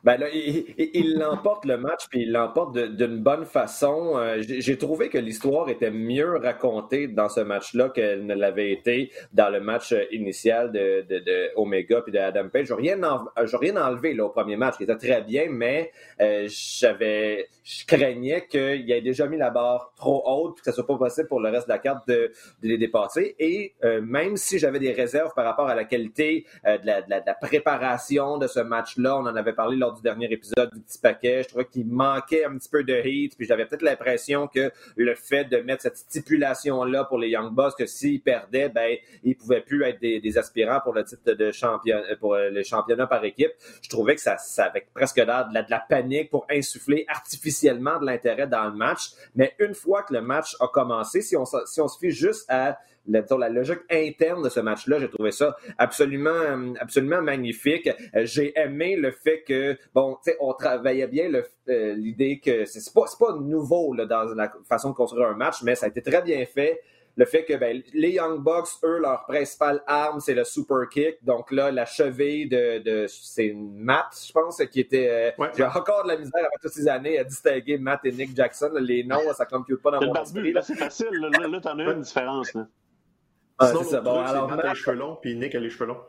Ben là, il l'emporte le match, puis il l'emporte d'une bonne façon. Euh, J'ai j'ai trouvé que l'histoire était mieux racontée dans ce match-là qu'elle ne l'avait été dans le match euh, initial de, de, de Omega puis de Adam Page. Je n'ai rien, en- j'ai rien enlevé là, au premier match, qui était très bien, mais euh, j'avais, je craignais qu'il ait déjà mis la barre trop haute, que ce soit pas possible pour le reste de la carte de, de les dépasser. Et euh, même si j'avais des réserves par rapport à la qualité euh, de, la, de la- de la préparation de ce match-là, on en avait parlé lors du dernier épisode du petit paquet. Je trouvais qu'il manquait un petit peu de heat, puis j'avais peut-être l'impression que le fait de mettre cette stipulation-là pour les Young Bucks, que s'ils perdaient, ben ils pouvaient plus être des, aspirants pour le titre de champion, pour euh, le championnat par équipe. Je trouvais que ça, ça avait presque l'air de la, de la panique pour insuffler artificiellement de l'intérêt dans le match. Mais une fois que le match a commencé, si on, si on se fie juste à la, disons, la logique interne de ce match-là, j'ai trouvé ça absolument, euh, absolument magnifique. Euh, J'ai aimé le fait que, bon, tu sais, on travaillait bien euh, l'idée que c'est pas, pas nouveau là, dans la façon de construire un match, mais ça a été très bien fait. Le fait que ben, les Young Bucks, eux, leur principale arme, c'est le super kick. Donc là, la cheville de, de c'est Matt, je pense, qui était. euh, Ouais. J'ai encore de la misère après toutes ces années à distinguer Matt et Nick Jackson. Les noms, ça compute pas dans mon esprit. là, c'est facile. Là, là, t'en as une différence. Là. Ah, Sinon, ça. Bon, truc, alors, Matt a les cheveux longs, puis Nick a les cheveux longs.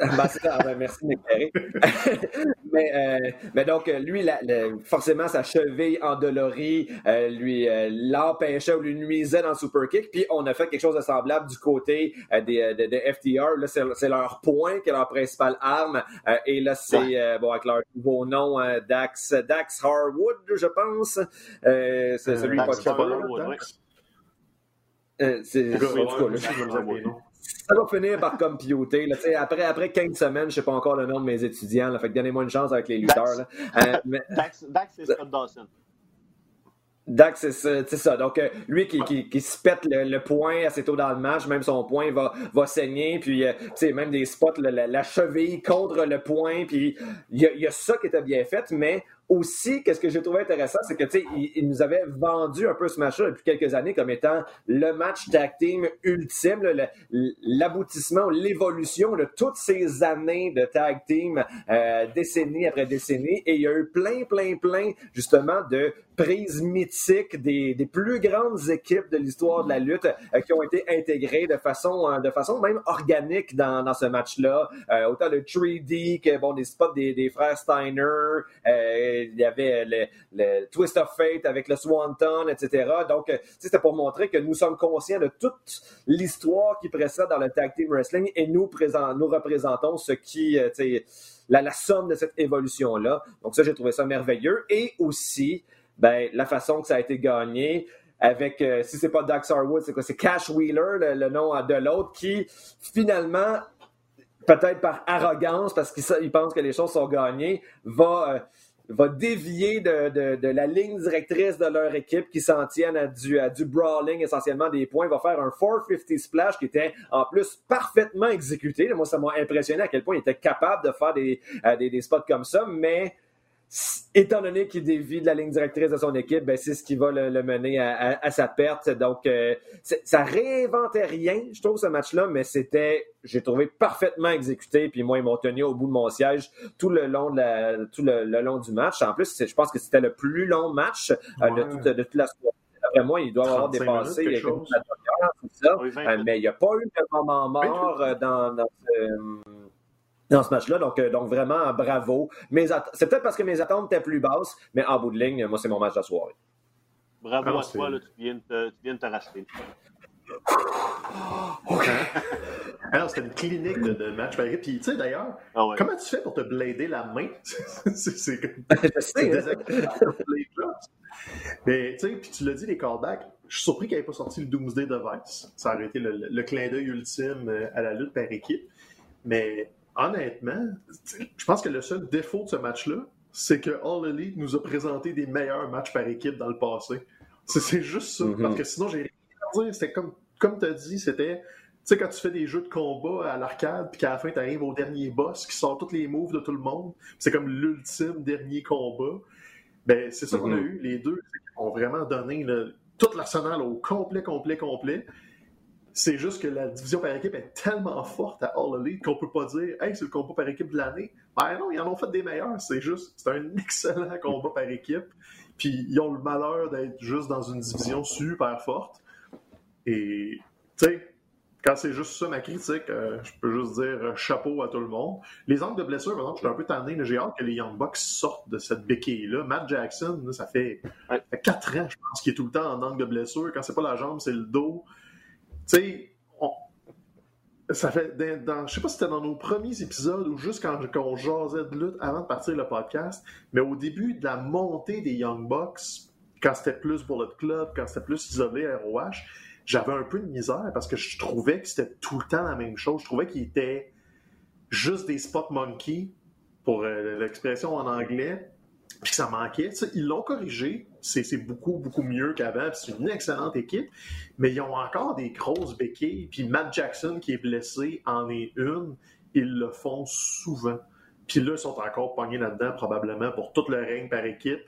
Ben, c'est ça. Ah, ben, merci de m'éclairer. mais, euh, mais donc, euh, lui, la- la- forcément, sa cheville endolorie euh, lui euh, l'empêchait ou lui nuisait dans le super kick. Puis, on a fait quelque chose de semblable du côté euh, des, euh, de, de FTR. Là, c'est leur point qui est leur principale arme. Euh, et là, c'est, euh, bon, avec leur nouveau nom, Dax, Dax Harwood, je pense. Euh, c'est celui Dax pas de cheveux, là. Harwood. ouais. Euh, c'est, En tout cas, ça va finir par computer. Là, Tu sais, après, après 15 semaines, je sais pas encore le nom de mes étudiants. Là, fait que donnez-moi une chance avec les lutteurs. Là. Euh, mais, Dax, Dax c'est Scott Dawson. Dax, c'est ça, c'est ça. Donc, euh, lui qui, qui, qui se pète le, le poing assez tôt dans le match, même son poing va, va saigner, puis, euh, tu sais, même des spots, la, la cheville contre le poing, puis il y a, il y a ça qui était bien fait, mais aussi, qu'est-ce que j'ai trouvé intéressant, c'est que, tu sais, il, nous avait vendu un peu ce match-là depuis quelques années comme étant le match tag team ultime, l'aboutissement, l'évolution de toutes ces années de tag team, euh, décennie après décennie, et il y a eu plein, plein, plein, justement, de prises mythiques des, plus grandes équipes de l'histoire de la lutte euh, qui ont été intégrées de façon, euh, de façon même organique dans, ce match-là. Autant le 3D que bon, des spots des, des frères Steiner, il y avait le, le Twist of Fate avec le Swanton, etc. Donc, euh, c'était pour montrer que nous sommes conscients de toute l'histoire qui précède dans le tag team wrestling et nous, présent, nous représentons ce qui, euh, la, la somme de cette évolution-là. Donc ça, j'ai trouvé ça merveilleux. Et aussi, ben, la façon que ça a été gagné avec, euh, si c'est pas Dax Harwood, c'est quoi? C'est Cash Wheeler, le, nom de l'autre, qui finalement, peut-être par arrogance, parce qu'il il pense que les choses sont gagnées, va, euh, va dévier de, de, la ligne directrice de leur équipe qui s'en tiennent à du, à du brawling, essentiellement des points, va faire un 450 splash qui était en plus parfaitement exécuté. Moi, ça m'a impressionné à quel point il était capable de faire des, euh, des, des spots comme ça, mais étant donné qu'il dévie de la ligne directrice de son équipe, ben, c'est ce qui va le, le mener à, à, à, sa perte. Donc, euh, ça réinventait rien, je trouve, ce match-là, mais c'était, j'ai trouvé parfaitement exécuté. Puis moi, ils m'ont tenu au bout de mon siège tout le long de la, tout le, le long du match. En plus, je pense que c'était le plus long match ouais. euh, de, toute, de toute la soirée. Après moi, il doit avoir dépassé y a tout ça. Oui, euh, mais il n'y a pas eu de moment mort dans, dans ce, dans ce match-là. Donc, euh, donc vraiment, bravo. C'est peut-être parce que mes attentes étaient plus basses, mais en bout de ligne, moi, c'est mon match de la soirée. Bravo ah, à toi, là, tu, viens de te, tu viens de te racheter. non, c'était une clinique de, match par équipe. Puis, tu sais, d'ailleurs, ah comment tu fais pour te blader la main? c'est Mais, tu sais, puis tu l'as dit, les callbacks, je suis surpris qu'il n'ait pas sorti le Doomsday Device. Ça aurait été le, clin d'œil ultime euh, à la lutte par équipe. Mais honnêtement, je pense que le seul défaut de ce match-là, c'est que All Elite nous a présenté des meilleurs matchs par équipe dans le passé. C'est juste ça. Mm-hmm. Parce que sinon, j'ai rien à dire. C'était comme, comme tu as dit, c'était. Tu sais, quand tu fais des jeux de combat à l'arcade, puis qu'à la fin, tu arrives au dernier boss qui sort tous les moves de tout le monde, c'est comme l'ultime dernier combat. Ben, c'est ça qu'on a mm-hmm. eu. Les deux ont vraiment donné le, tout l'arsenal au complet, complet, complet. C'est juste que la division par équipe est tellement forte à All Elite qu'on peut pas dire Hey, c'est le combat par équipe de l'année. Ben non, ils en ont fait des meilleurs. C'est juste, c'est un excellent combat par équipe. Puis ils ont le malheur d'être juste dans une division super forte. Et, tu sais, quand c'est juste ça ma critique, euh, je peux juste dire euh, chapeau à tout le monde. Les angles de blessure, par exemple, je suis un peu tanné. J'ai hâte que les Young Bucks sortent de cette béquille-là. Matt Jackson, ça, fait, quatre ans, je pense, qu'il est tout le temps en angle de blessure. Quand c'est pas la jambe, c'est le dos. Tu sais, ça fait dans, je sais pas si c'était dans nos premiers épisodes ou juste quand, on jasait de lutte avant de partir le podcast, mais au début de la montée des Young Bucks, quand c'était plus Bullet Club, quand c'était plus isolé ROH, j'avais un peu de misère parce que je trouvais que c'était tout le temps la même chose. Je trouvais qu'il était juste des spot monkeys, pour euh, l'expression en anglais, puis ça manquait. ils l'ont corrigé. C'est beaucoup, beaucoup mieux qu'avant. C'est une excellente équipe. Mais ils ont encore des grosses béquilles. Puis Matt Jackson, qui est blessé, en est une. Ils le font souvent. Puis là, ils sont encore pognés là-dedans, probablement, pour tout le règne par équipe,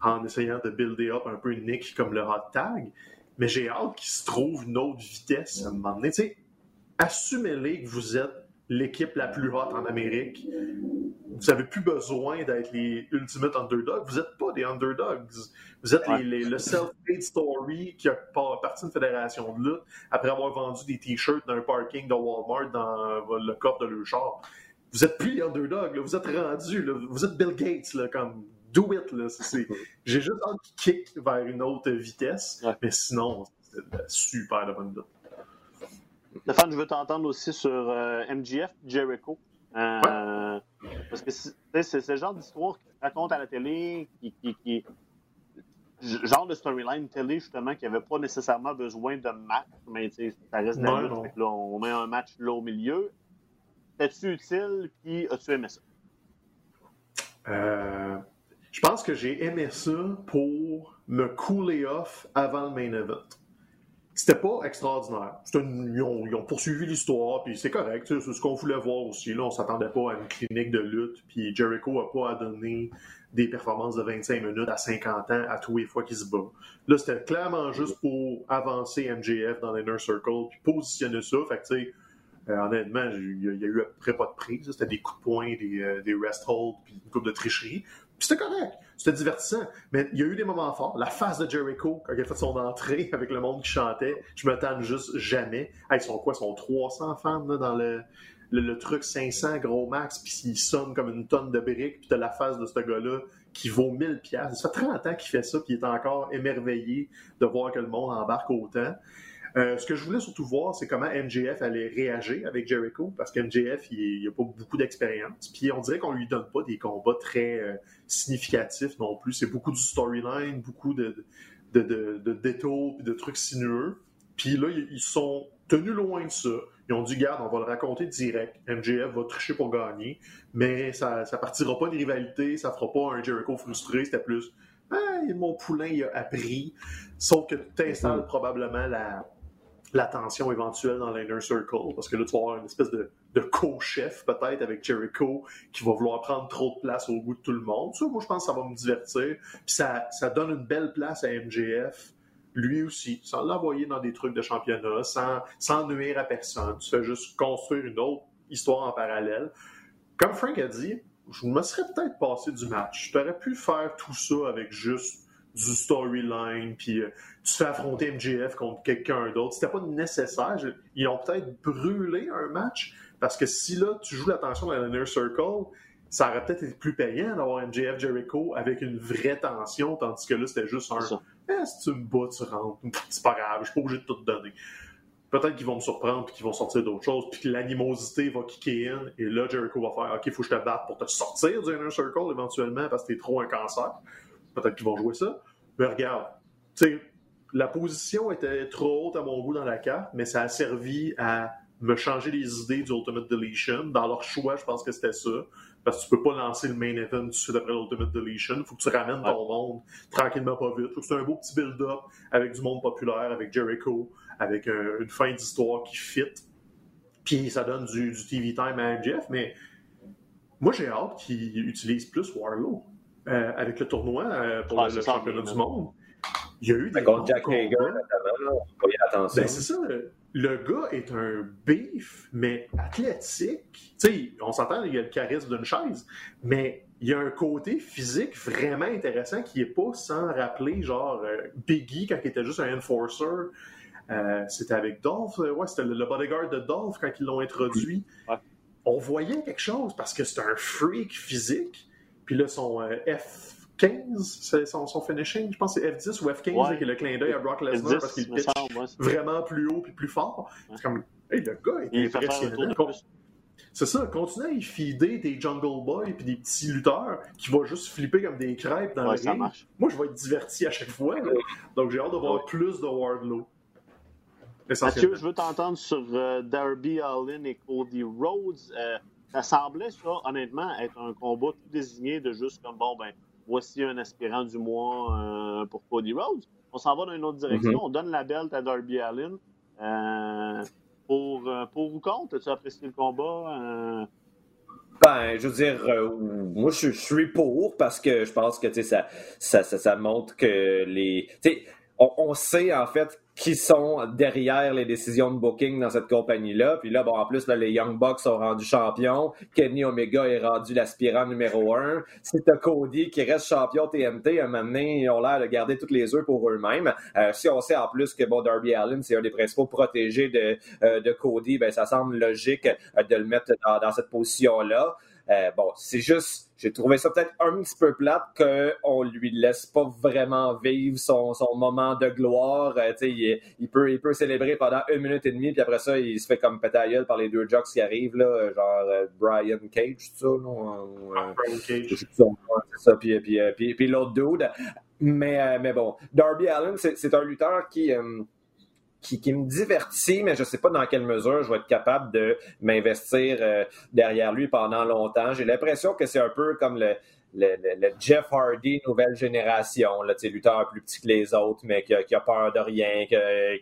en essayant de builder up un peu Nick comme le hot tag mais j'ai hâte qu'il se trouve une autre vitesse à un moment donné. assumez-les que vous êtes l'équipe la plus haute en Amérique. Vous n'avez plus besoin d'être les ultimate underdogs. Vous n'êtes pas des underdogs. Vous êtes le self-made story qui a parti d'une fédération de lutte après avoir vendu des t-shirts dans un parking de Walmart dans le coffre de leur char. Vous n'êtes plus les underdogs. Vous êtes rendus. Vous êtes Bill Gates. Là, comme do it. Là. J'ai juste hâte qu'il kick vers une autre vitesse. Mais sinon, c'est super de bonne lutte. Stéphane, je veux t'entendre aussi sur euh, MGF Jericho. Euh, parce que c'est ce genre d'histoire qui se raconte à la télé, qui, qui, genre de storyline télé, justement, qui n'avait pas nécessairement besoin de match, mais ça reste de la lutte. Là, on met un match là au milieu. T'es-tu utile, puis as-tu aimé ça? Euh, je pense que j'ai aimé ça pour me cooler off avant le main event. C'était pas extraordinaire. Une, ils, ont, poursuivi l'histoire, puis c'est correct. C'est ce qu'on voulait voir aussi. Là, on s'attendait pas à une clinique de lutte, puis Jericho a pas à donner des performances de 25 minutes à 50 ans à tous les fois qu'il se bat. Là, c'était clairement juste pour avancer MJF dans l'inner circle, puis positionner ça. Fait que, tu sais, euh, honnêtement, il y, a eu à peu près pas de prise. C'était des coups de poing, des, euh, des rest holds, puis une coupe de tricherie c'était correct. C'était divertissant. Mais il y a eu des moments forts. La face de Jericho, quand il a fait son entrée avec le monde qui chantait, je me tanne juste jamais. ils sont quoi? Ils sont 300 fans dans le, le, truc 500 gros max, puis il sonne comme une tonne de briques, puis t'as la face de ce gars-là qui vaut 1000 pièces. Ça fait 30 ans qu'il fait ça, puis il est encore émerveillé de voir que le monde embarque autant. Euh, ce que je voulais surtout voir, c'est comment MJF allait réagir avec Jericho, parce que MJF, il n'a pas beaucoup d'expérience. Puis on dirait qu'on lui donne pas des combats très euh, significatifs non plus. C'est beaucoup du storyline, beaucoup de, de, de, de détours, de trucs sinueux. Puis là, ils sont tenus loin de ça. Ils ont dit, garde, on va le raconter direct. MJF va tricher pour gagner, mais ça ne partira pas de rivalité, ça fera pas un Jericho frustré, c'était plus, ah, mon poulain il a appris. Sauf que tu installes mm-hmm. probablement la, l'attention éventuelle dans l'inner circle, parce que là, tu vas avoir une espèce de, co-chef, peut-être, avec Jericho, qui va vouloir prendre trop de place au goût de tout le monde. Ça, moi, je pense que ça va me divertir. Puis ça, ça donne une belle place à MJF, lui aussi, sans l'envoyer dans des trucs de championnat, sans, sans nuire à personne. Tu fais juste construire une autre histoire en parallèle. Comme Frank a dit, je me serais peut-être passé du match. Tu aurais pu faire tout ça avec juste du storyline, puis euh, tu fais affronter MJF contre quelqu'un d'autre. C'était pas nécessaire. Ils ont peut-être brûlé un match, parce que si là, tu joues l'attention dans l'inner circle, ça aurait peut-être été plus payant d'avoir MJF Jericho avec une vraie tension, tandis que là, c'était juste un eh, si tu me bats, tu rentres. C'est pas grave, je suis pas obligé de tout donner. peut-être qu'ils vont me surprendre, puis qu'ils vont sortir d'autres choses, puis que l'animosité va kicker in, et là, Jericho va faire OK, il faut que je te batte pour te sortir du Inner Circle éventuellement parce que t'es trop un cancer. Peut-être qu'ils vont jouer ça. Mais regarde, tu sais, la position était trop haute à mon goût dans la carte, mais ça a servi à me changer les idées du Ultimate Deletion. Dans leur choix, je pense que c'était ça. Parce que tu peux pas lancer le main event tout de suite après l'Ultimate Deletion. Il faut que tu ramènes ton monde tranquillement, pas vite. Faut que c'est un beau petit build-up avec du monde populaire, avec Jericho, avec une fin d'histoire qui fit. Puis ça donne du, TV time à Jeff, mais moi j'ai hâte qu'il utilise plus Warlow euh, avec le tournoi euh, pour le, championnat du monde. Il y a eu des. Contre Jack Hager, notamment, on attention. Ben, c'est ça. Le gars est un beef, mais athlétique. Tu sais, on s'entend, il y a le charisme d'une chaise, mais il y a un côté physique vraiment intéressant qui n'est pas sans rappeler, genre, euh, Biggie quand il était juste un enforcer. Euh, c'était avec Dolph, ouais, c'était le, bodyguard de Dolph quand ils l'ont introduit. On voyait quelque chose parce que c'est un freak physique. Puis là, son F 15, c'est son, finishing, je pense que c'est F10 ou F15 qui est le clin d'œil à Brock Lesnar parce qu'il pitch vraiment plus haut et plus fort. C'est comme, hey, le gars est impressionnant. C'est ça, continue à y feeder des Jungle Boys et des petits lutteurs qui vont juste flipper comme des crêpes dans le ring. Moi, je vais être diverti à chaque fois. Donc, j'ai hâte de voir plus de Wardlow. Mathieu, je veux t'entendre sur euh, Darby Allin et Cody Rhodes. Euh, ça semblait, ça, honnêtement, être un combat tout désigné de juste comme, bon, ben, voici un aspirant du mois euh, pour Cody Rhodes. On s'en va dans une autre direction. Mhm. On donne la belt à Darby Allin. Euh, pour, euh, pour ou contre, as-tu apprécié le combat? Ben, je veux dire, moi, je, suis pour parce que je pense que ça, ça, ça, ça montre que les. On, on, sait en fait qui sont derrière les décisions de booking dans cette compagnie-là. Puis là, bon, en plus, là, les Young Bucks sont rendus champions. Kenny Omega est rendu l'aspirant numéro un. C'est Cody qui reste champion TNT. Un moment donné, ils ont l'air de garder toutes les œufs pour eux-mêmes. Euh, si on sait en plus que bon, Darby Allen, c'est un des principaux protégés de, euh, de Cody, ben ça semble logique euh, de le mettre dans, dans cette position-là. Euh, bon, c'est juste, j'ai trouvé ça peut-être un petit peu plate qu'on lui laisse pas vraiment vivre son, son moment de gloire. Euh, il, il, peut, il peut célébrer pendant une minute et demie, puis après ça, il se fait comme péter à par les deux jocks qui arrivent, là, genre euh, Brian Cage, tout ça, non? Ah, Brian Cage. Ça, puis, puis, puis, puis l'autre dude. Mais, mais bon, Darby Allen, c'est un lutteur qui qui, me divertit, mais je ne sais pas dans quelle mesure je vais être capable de m'investir euh, derrière lui pendant longtemps. J'ai l'impression que c'est un peu comme le, Jeff Hardy nouvelle génération, là, lutteur plus petit que les autres, mais qui a, peur de rien,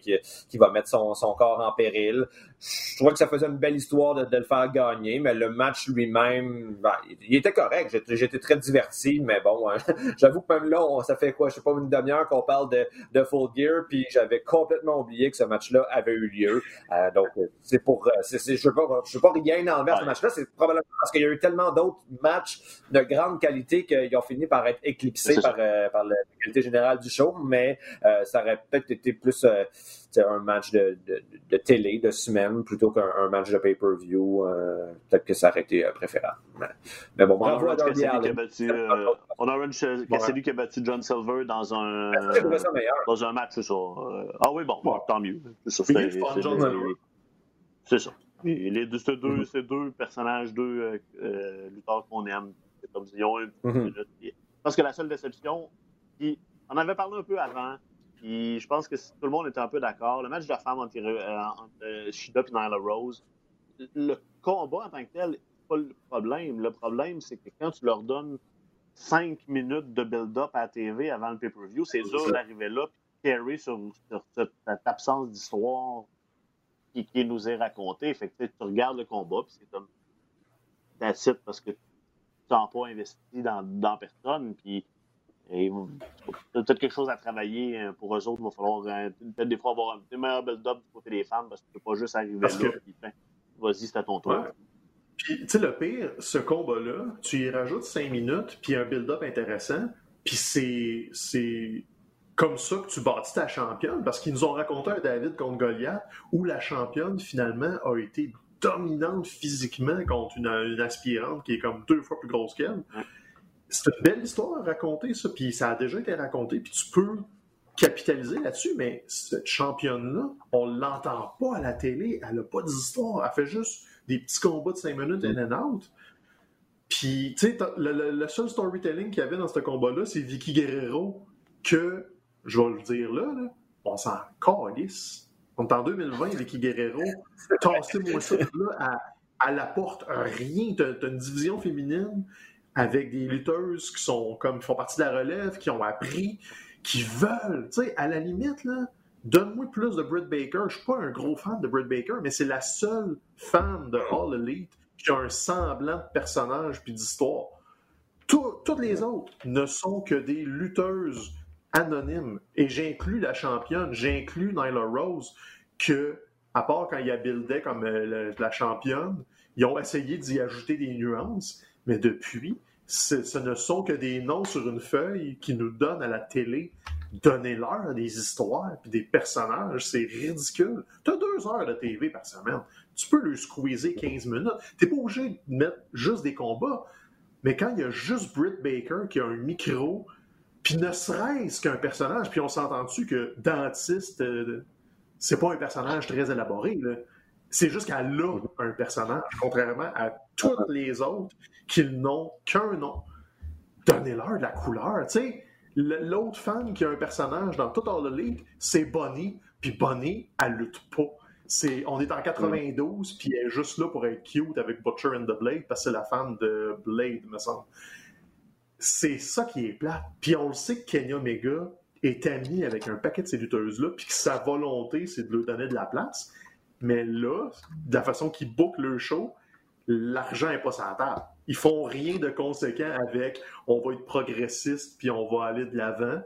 qui, qui, va mettre son, son, corps en péril. Je trouvais que ça faisait une belle histoire de, le faire gagner, mais le match lui-même, ben, il était correct. J'étais très diverti, mais bon, hein, j'avoue que même là, ça fait quoi, je sais pas, une demi-heure qu'on parle de, de Full Gear, puis j'avais complètement oublié que ce match-là avait eu lieu. Euh, donc, c'est pour, euh, je ne veux, pas rien enlever à ce match-là, c'est probablement parce qu'il y a eu tellement d'autres matchs de grande qualité qu'ils ont fini par être éclipsés par, euh, par, la qualité générale du show, mais euh, ça aurait peut-être été plus un match de, de, télé, de semaine, plutôt qu'un match de pay-per-view. peut-être que ça aurait été préférable. Mais, bon, bravo à Darby Allin. On a Cassidy qui a battu John Silver dans un, dans un match, c'est ça. ah oui, bon, tant mieux. C'est ça. Ça. Les deux, ces, deux, mm-hmm. ces deux personnages, deux lutteurs qu'on aime, comme ils ont mhm. Parce que la seule déception, puis on avait parlé un peu avant, puis je pense que tout le monde était un peu d'accord. Le match de la femme entre, euh, entre Shida et Nyla Rose, le combat en tant que tel, pas le problème. Le problème, c'est que quand tu leur donnes cinq minutes de build-up à la TV avant le pay-per-view, c'est dur d'arriver là et carry sur, cette, absence d'histoire qui, nous est racontée. Fait que tu regardes le combat, puis c'est comme that's it, parce que pas investi dans, dans personne. Puis, peut-être quelque chose à travailler euh, pour eux autres. Il va falloir euh, peut-être des fois avoir un meilleur build-up du côté des femmes parce que tu peux pas juste arriver là. Ben, vas-y, c'est à ton tour. Puis, tu sais, le pire, ce combat-là, tu y rajoutes cinq minutes, puis un build-up intéressant, puis c'est, c'est comme ça que tu bâtis ta championne, parce qu'ils nous ont raconté un David contre Goliath, où la championne, finalement, a été dominante physiquement contre une, aspirante qui est comme deux fois plus grosse qu'elle. C'est une belle histoire à raconter, ça, puis ça a déjà été raconté, puis tu peux capitaliser là-dessus, mais cette championne-là, on l'entend pas à la télé, elle n'a pas d'histoire, elle fait juste des petits combats de 5 minutes in and out. Puis, tu sais, le, seul storytelling qu'il y avait dans ce combat-là, c'est Vicky Guerrero, que, je vais le dire là, on s'en calisse. On est en 2020, Vicky Guerrero, tassez-moi ça là, à, la porte, rien. T'as une division féminine avec des lutteuses qui sont comme font partie de la relève, qui ont appris, qui veulent, tu sais, à la limite, là, donne-moi plus de Britt Baker. Je suis pas un gros fan de Britt Baker, mais c'est la seule fan de All Elite qui a un semblant de personnage puis d'histoire. toutes les autres ne sont que des lutteuses anonymes. Et j'inclus la championne, j'inclus Nyla Rose, que, à part quand il y a buildé comme euh, la championne, ils ont essayé d'y ajouter des nuances, mais depuis, ce ne sont que des noms sur une feuille qui nous donnent à la télé. Donnez-leur des histoires puis des personnages, c'est ridicule. Tu as deux heures de TV par semaine. Tu peux le squeezer 15 minutes. Tu pas obligé de mettre juste des combats. Mais quand il y a juste Britt Baker qui a un micro, puis ne serait-ce qu'un personnage, puis on s'entend-tu que dentiste, euh, c'est pas un personnage très élaboré. C'est juste qu'elle a un personnage, contrairement à toutes les autres qui n'ont qu'un nom. Donnez-leur de la couleur. Tu sais, l'autre femme qui a un personnage dans tout All Elite, c'est Bonnie. Puis Bonnie, elle lutte pas. On est en 92, puis elle est juste là pour être cute avec Butcher and the Blade, parce que c'est la femme de Blade, me semble. C'est ça qui est plat. Puis on le sait que Kenya Omega est amie avec un paquet de ces lutteuses-là, puis que sa volonté, c'est de leur donner de la place. Mais là, de la façon qu'ils bookent le show, l'argent n'est pas sur la table. Ils font rien de conséquent avec on va être progressiste puis on va aller de l'avant.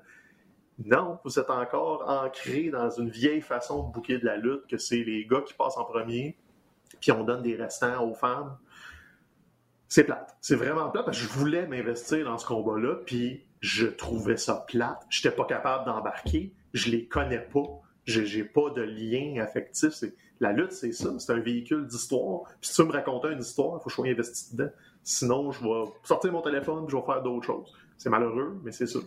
Non, vous êtes encore ancré dans une vieille façon de bouquer de la lutte que c'est les gars qui passent en premier puis on donne des restants aux femmes. C'est plate. C'est vraiment plate parce que je voulais m'investir dans ce combat-là puis je trouvais ça plate. Je n'étais pas capable d'embarquer. Je les connais pas. J'ai pas de lien affectif. La lutte, c'est ça. C'est un véhicule d'histoire. Puis si tu me raconter une histoire, il faut que je sois investi dedans. Sinon, je vais sortir mon téléphone et je vais faire d'autres choses. C'est malheureux, mais c'est ça.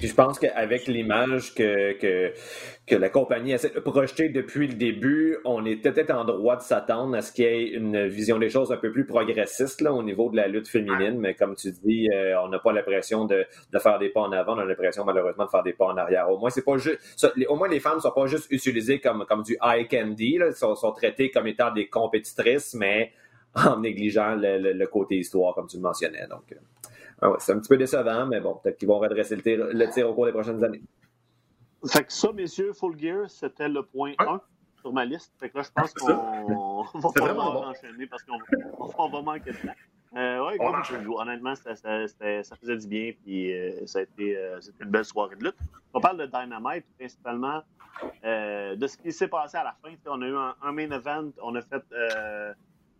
Je pense qu'avec l'image que, que, la compagnie a projetée depuis le début, on est peut-être en droit de s'attendre à ce qu'il y ait une vision des choses un peu plus progressiste là, au niveau de la lutte féminine. Mais comme tu dis, euh, on n'a pas l'impression de, de, faire des pas en avant, on a l'impression malheureusement de faire des pas en arrière. Au moins, c'est pas juste. au moins, les femmes ne sont pas juste utilisées comme, comme du eye candy, là, sont, sont traitées comme étant des compétitrices, mais en négligeant le, le, côté histoire, comme tu le mentionnais. Donc. Ah c'est un petit peu décevant, mais bon, peut-être qu'ils vont redresser le tir, au cours des prochaines années. Fait que ça, messieurs, Full Gear, c'était le point 1 sur ma liste. Fait que là, je pense qu'on va vraiment bon. enchaîner parce qu'on va manquer de temps. Euh, ouais, honnêtement, ça, ça, ça, faisait du bien, puis euh, ça a été euh, une belle soirée de lutte. On parle de Dynamite, principalement euh, de ce qui s'est passé à la fin. On a eu un, un, main event, on a fait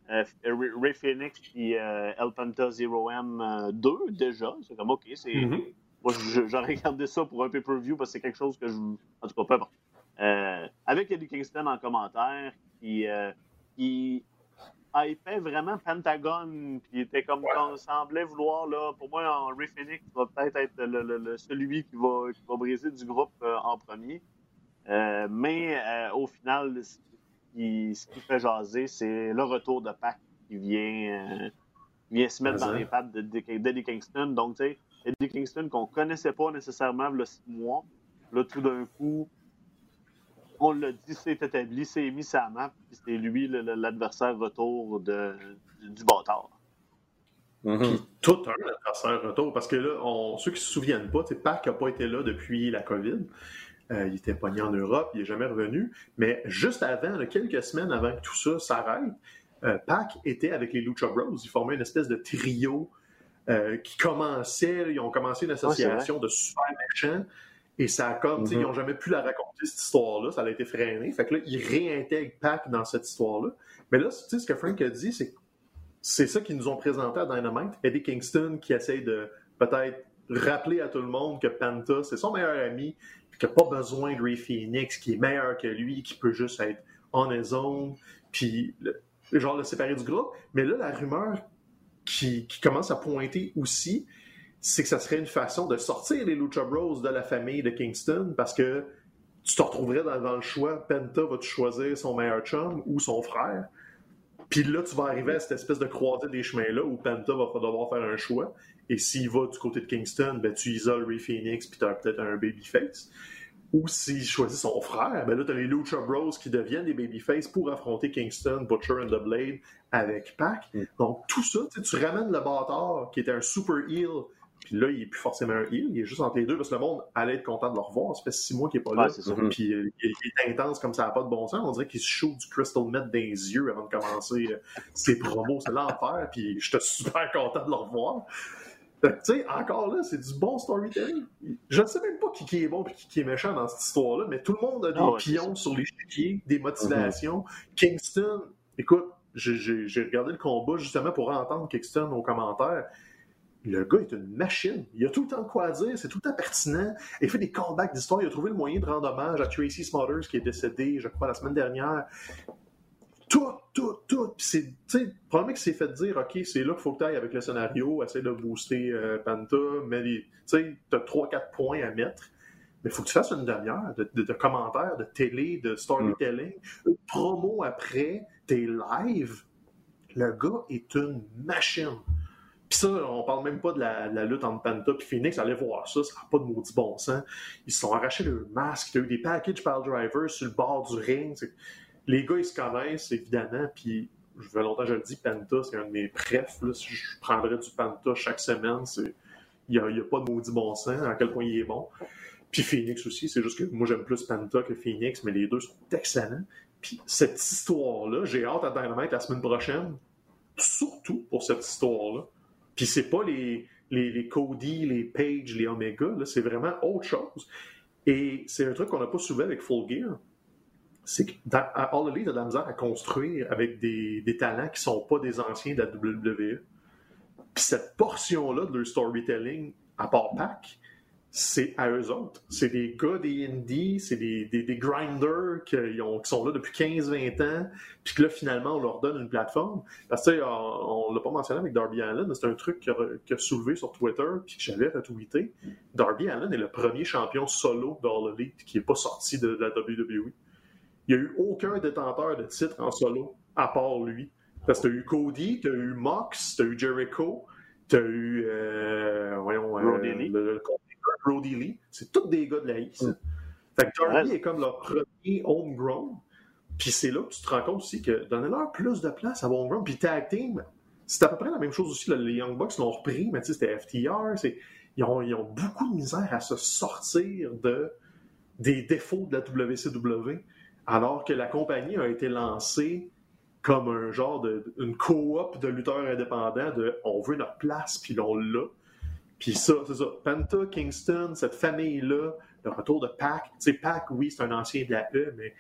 Ray Phoenix et euh, El Panta Zero M 2 euh, déjà. C'est comme, OK, c'est. Mm-hmm. Moi, j'aurais regardé ça pour un pay-per-view parce que c'est quelque chose que je. En tout cas, peu importe. avec Eddie Kingston en commentaire, qui, qui hypait vraiment Pentagon, puis était comme ouais. semblait vouloir, là, pour moi, Ray Phoenix va peut-être être, le, celui qui va, qui va briser du groupe en premier. mais au final, ce qui fait jaser, c'est le retour de Pac qui vient, euh, vient se mettre dans les pattes d'Eddie Kingston. Donc, tu sais, Eddie Kingston qu'on connaissait pas nécessairement le six mois, là, tout d'un coup, on l'a dit, c'est établi, c'est mis sa map, puis c'est lui l'adversaire retour de, du bâtard. Mm-hmm. Tout un adversaire retour, parce que là, on, ceux qui se souviennent pas, Pac n'a pas été là depuis la COVID. Euh, il était pogné en Europe, il n'est jamais revenu. Mais juste avant, quelques semaines avant que tout ça s'arrête, euh, Pac était avec les Lucha Bros. Ils formaient une espèce de trio euh, qui commençait, ils ont commencé une association de super méchants. Et ça a comme, ils n'ont mm-hmm. jamais pu la raconter, cette histoire-là. Ça a été freiné. Fait que là, ils réintègrent Pac dans cette histoire-là. Mais là, tu sais, ce que Frank a dit, c'est c'est ça qu'ils nous ont présenté à Dynamite. Eddie Kingston qui essaye de peut-être rappeler à tout le monde que Panta, c'est son meilleur ami, qui n'a pas besoin de Ray Phoenix, qui est meilleur que lui, qui peut juste être on his puis le, genre le séparer du groupe. Mais là, la rumeur qui, commence à pointer aussi, c'est que ça serait une façon de sortir les Lucha Bros de la famille de Kingston parce que tu te retrouverais dans, le choix. Penta va te choisir son meilleur chum ou son frère. Puis là, tu vas arriver à cette espèce de croisée des chemins-là où Penta va devoir faire un choix. Et s'il va du côté de Kingston, ben, tu isoles Ray Phoenix puis tu as peut-être un babyface. Ou s'il choisit son frère, ben là, tu as les Lucha Bros qui deviennent des babyface pour affronter Kingston, Butcher and the Blade avec Pac. Mm. Donc, tout ça, tu ramènes le bâtard qui était un super heel puis là, il n'est plus forcément un heel, il est juste entre les deux parce que le monde allait être content de le revoir. Ça fait six mois qu'il n'est pas là. Puis euh, il, est intense comme ça n'a pas de bon sens. On dirait qu'il se chauffe du crystal met dans les yeux avant de commencer euh, ses promos. C'est l'enfer. Puis j'étais super content de le revoir. Tu sais, encore là, c'est du bon storytelling. Je ne sais même pas qui, est bon et qui, est méchant dans cette histoire-là, mais tout le monde a des ah pions sur les l'échiquier, des motivations. Mm-hmm. Kingston, écoute, j'ai regardé le combat justement pour entendre Kingston aux commentaires. Le gars est une machine. Il a tout le temps de quoi dire, c'est tout le temps pertinent. Il fait des callbacks d'histoire. Il a trouvé le moyen de rendre hommage à Tracy Smothers qui est décédé, je crois, la semaine dernière. Tout, tout, tout. Puis c'est, tu sais, probablement qu'il s'est fait dire, OK, c'est là qu'il faut que tu ailles avec le scénario, essayer de booster euh, Panta, mais tu sais, tu as 3-4 points à mettre. Mais il faut que tu fasses une demi-heure de, commentaires, de télé, de storytelling, mm. une promo après, tes lives. Le gars est une machine. Puis ça, on parle même pas de la, lutte entre Panta et Phoenix. Allez voir ça, ça n'a pas de maudit bon sens. Ils se sont arrachés le masque. As eu des packages par driver sur le bord du ring. Les gars, ils se connaissent, évidemment. Puis, je veux longtemps, je le dis, Panta, c'est un de mes prefs. Là. Si je prendrais du Panta chaque semaine, il n'y a, pas de maudit bon sens, à quel point il est bon. Puis Phoenix aussi, c'est juste que moi, j'aime plus Panta que Phoenix, mais les deux sont excellents. Puis cette histoire-là, j'ai hâte à Dynamite la semaine prochaine, surtout pour cette histoire-là puis c'est pas les, les, les, Cody, les Page, les Omega, c'est vraiment autre chose. Et c'est un truc qu'on n'a pas souvent avec Full Gear. C'est All Elite, a de la misère à construire avec des, talents qui sont pas des anciens de la WWE. Puis cette portion-là de leur storytelling, à part Pac, c'est à eux autres. C'est des gars des indies, c'est des, grinders qui, sont là depuis 15-20 ans, puis que là, finalement, on leur donne une plateforme. Parce que, on, ne l'a pas mentionné avec Darby Allen, mais c'est un truc qui a, soulevé sur Twitter, puis que j'avais retweeté. Darby Allen est le premier champion solo d'All Elite qui n'est pas sorti de, la WWE. Il n'y a eu aucun détenteur de titre en solo, à part lui. Parce que tu as eu Cody, tu as eu Mox, tu as eu Jericho, tu as eu, euh, voyons, euh, le, Brody Lee. C'est tous des gars de la East. Mm. Fait que Darby est comme leur premier homegrown. Puis c'est là que tu te rends compte aussi que donnez-leur plus de place à homegrown. Puis tag team, c'est à peu près la même chose aussi. les Young Bucks l'ont repris, mais tu sais, c'était FTR. Ils ont, ils ont, beaucoup de misère à se sortir de, des défauts de la WCW, alors que la compagnie a été lancée comme un genre de une coop de lutteurs indépendants de on veut notre place puis on l'a puis ça, c'est ça. Penta, Kingston, cette famille-là, le retour de Pac. Tu sais, Pac, oui, c'est un ancien de la E, mais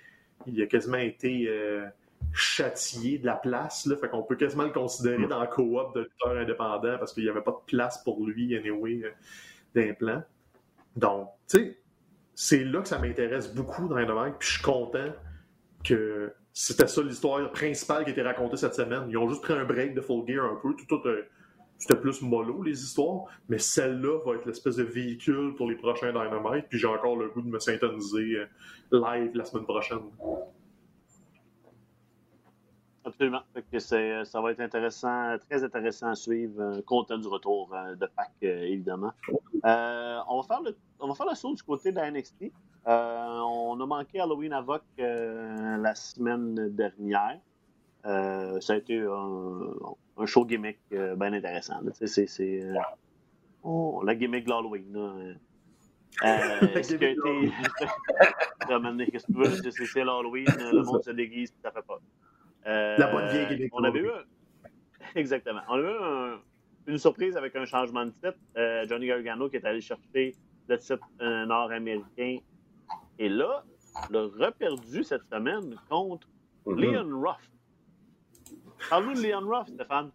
il a quasiment été euh, châtié de la place. Là, fait qu'on peut quasiment le considérer mm. dans la coop de lutteurs indépendants parce qu'il n'y avait pas de place pour lui, anyway, euh, d'implant. Donc, tu sais, c'est là que ça m'intéresse beaucoup dans Dynamite. Puis je suis content que c'était ça l'histoire principale qui été racontée cette semaine. Ils ont juste pris un break de Full Gear un peu. Tout, tout, euh, c'était plus mollo, les histoires, mais celle-là va être l'espèce de véhicule pour les prochains Dynamite, puis j'ai encore le goût de me syntoniser euh, live la semaine prochaine. Absolument. Euh, ça va être intéressant, très intéressant à suivre. Euh, content du retour de Pac, évidemment. on, va faire le, on va faire le saut du côté de la NXT. on a manqué Halloween Avoc la semaine dernière. ça a été un, un show gimmick euh, bien intéressant. C'est euh, oh, la gimmick de l'Halloween. Euh, ce qui a été. Qu'est-ce que tu veux? C'est l'Halloween, le monde se déguise, ça fait pas. La bonne vieille gimmick. On avait eu. Exactement. On a eu une surprise avec un changement de titre. Johnny Gargano qui est allé chercher le titre nord-américain. Et là, le reperdu cette semaine contre mm-hmm. Leon Ruff. Parle-nous de Leon Ruff, Stéphane.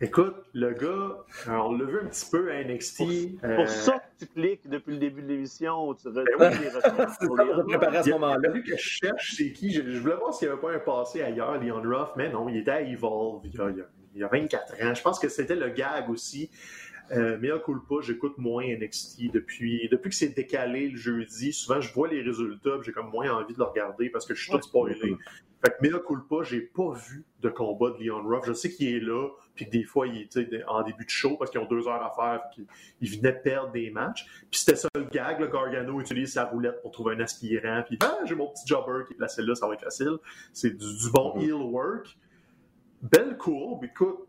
Écoute, le gars, on l'a vu un petit peu à NXT. Pour, euh... ça que tu cliques depuis le début de l'émission, tu ben les ressources pour à ce moment-là. que je cherche, c'est qui. Je, voulais voir s'il n'y avait pas un passé ailleurs, Leon Ruff, mais non, il était à Evolve il y a, il y a 24 ans. Je pense que c'était le gag aussi. Euh, mais pas, j'écoute moins NXT depuis, depuis que c'est décalé le jeudi. Souvent, je vois les résultats, j'ai comme moins envie de le regarder parce que je suis tout spoilé. Fait que Mea Culpa, j'ai pas vu de combat de Leon Ruff. Je sais qu'il est là, puis que des fois, il est en début de show parce qu'ils ont deux heures à faire, puis qu'il venait perdre des matchs. Puis c'était ça le gag, le Gargano utilise sa roulette pour trouver un aspirant, puis ah, j'ai mon petit jobber qui est placé là, ça va être facile. C'est du, bon mm-hmm. heel work. Belle courbe, écoute,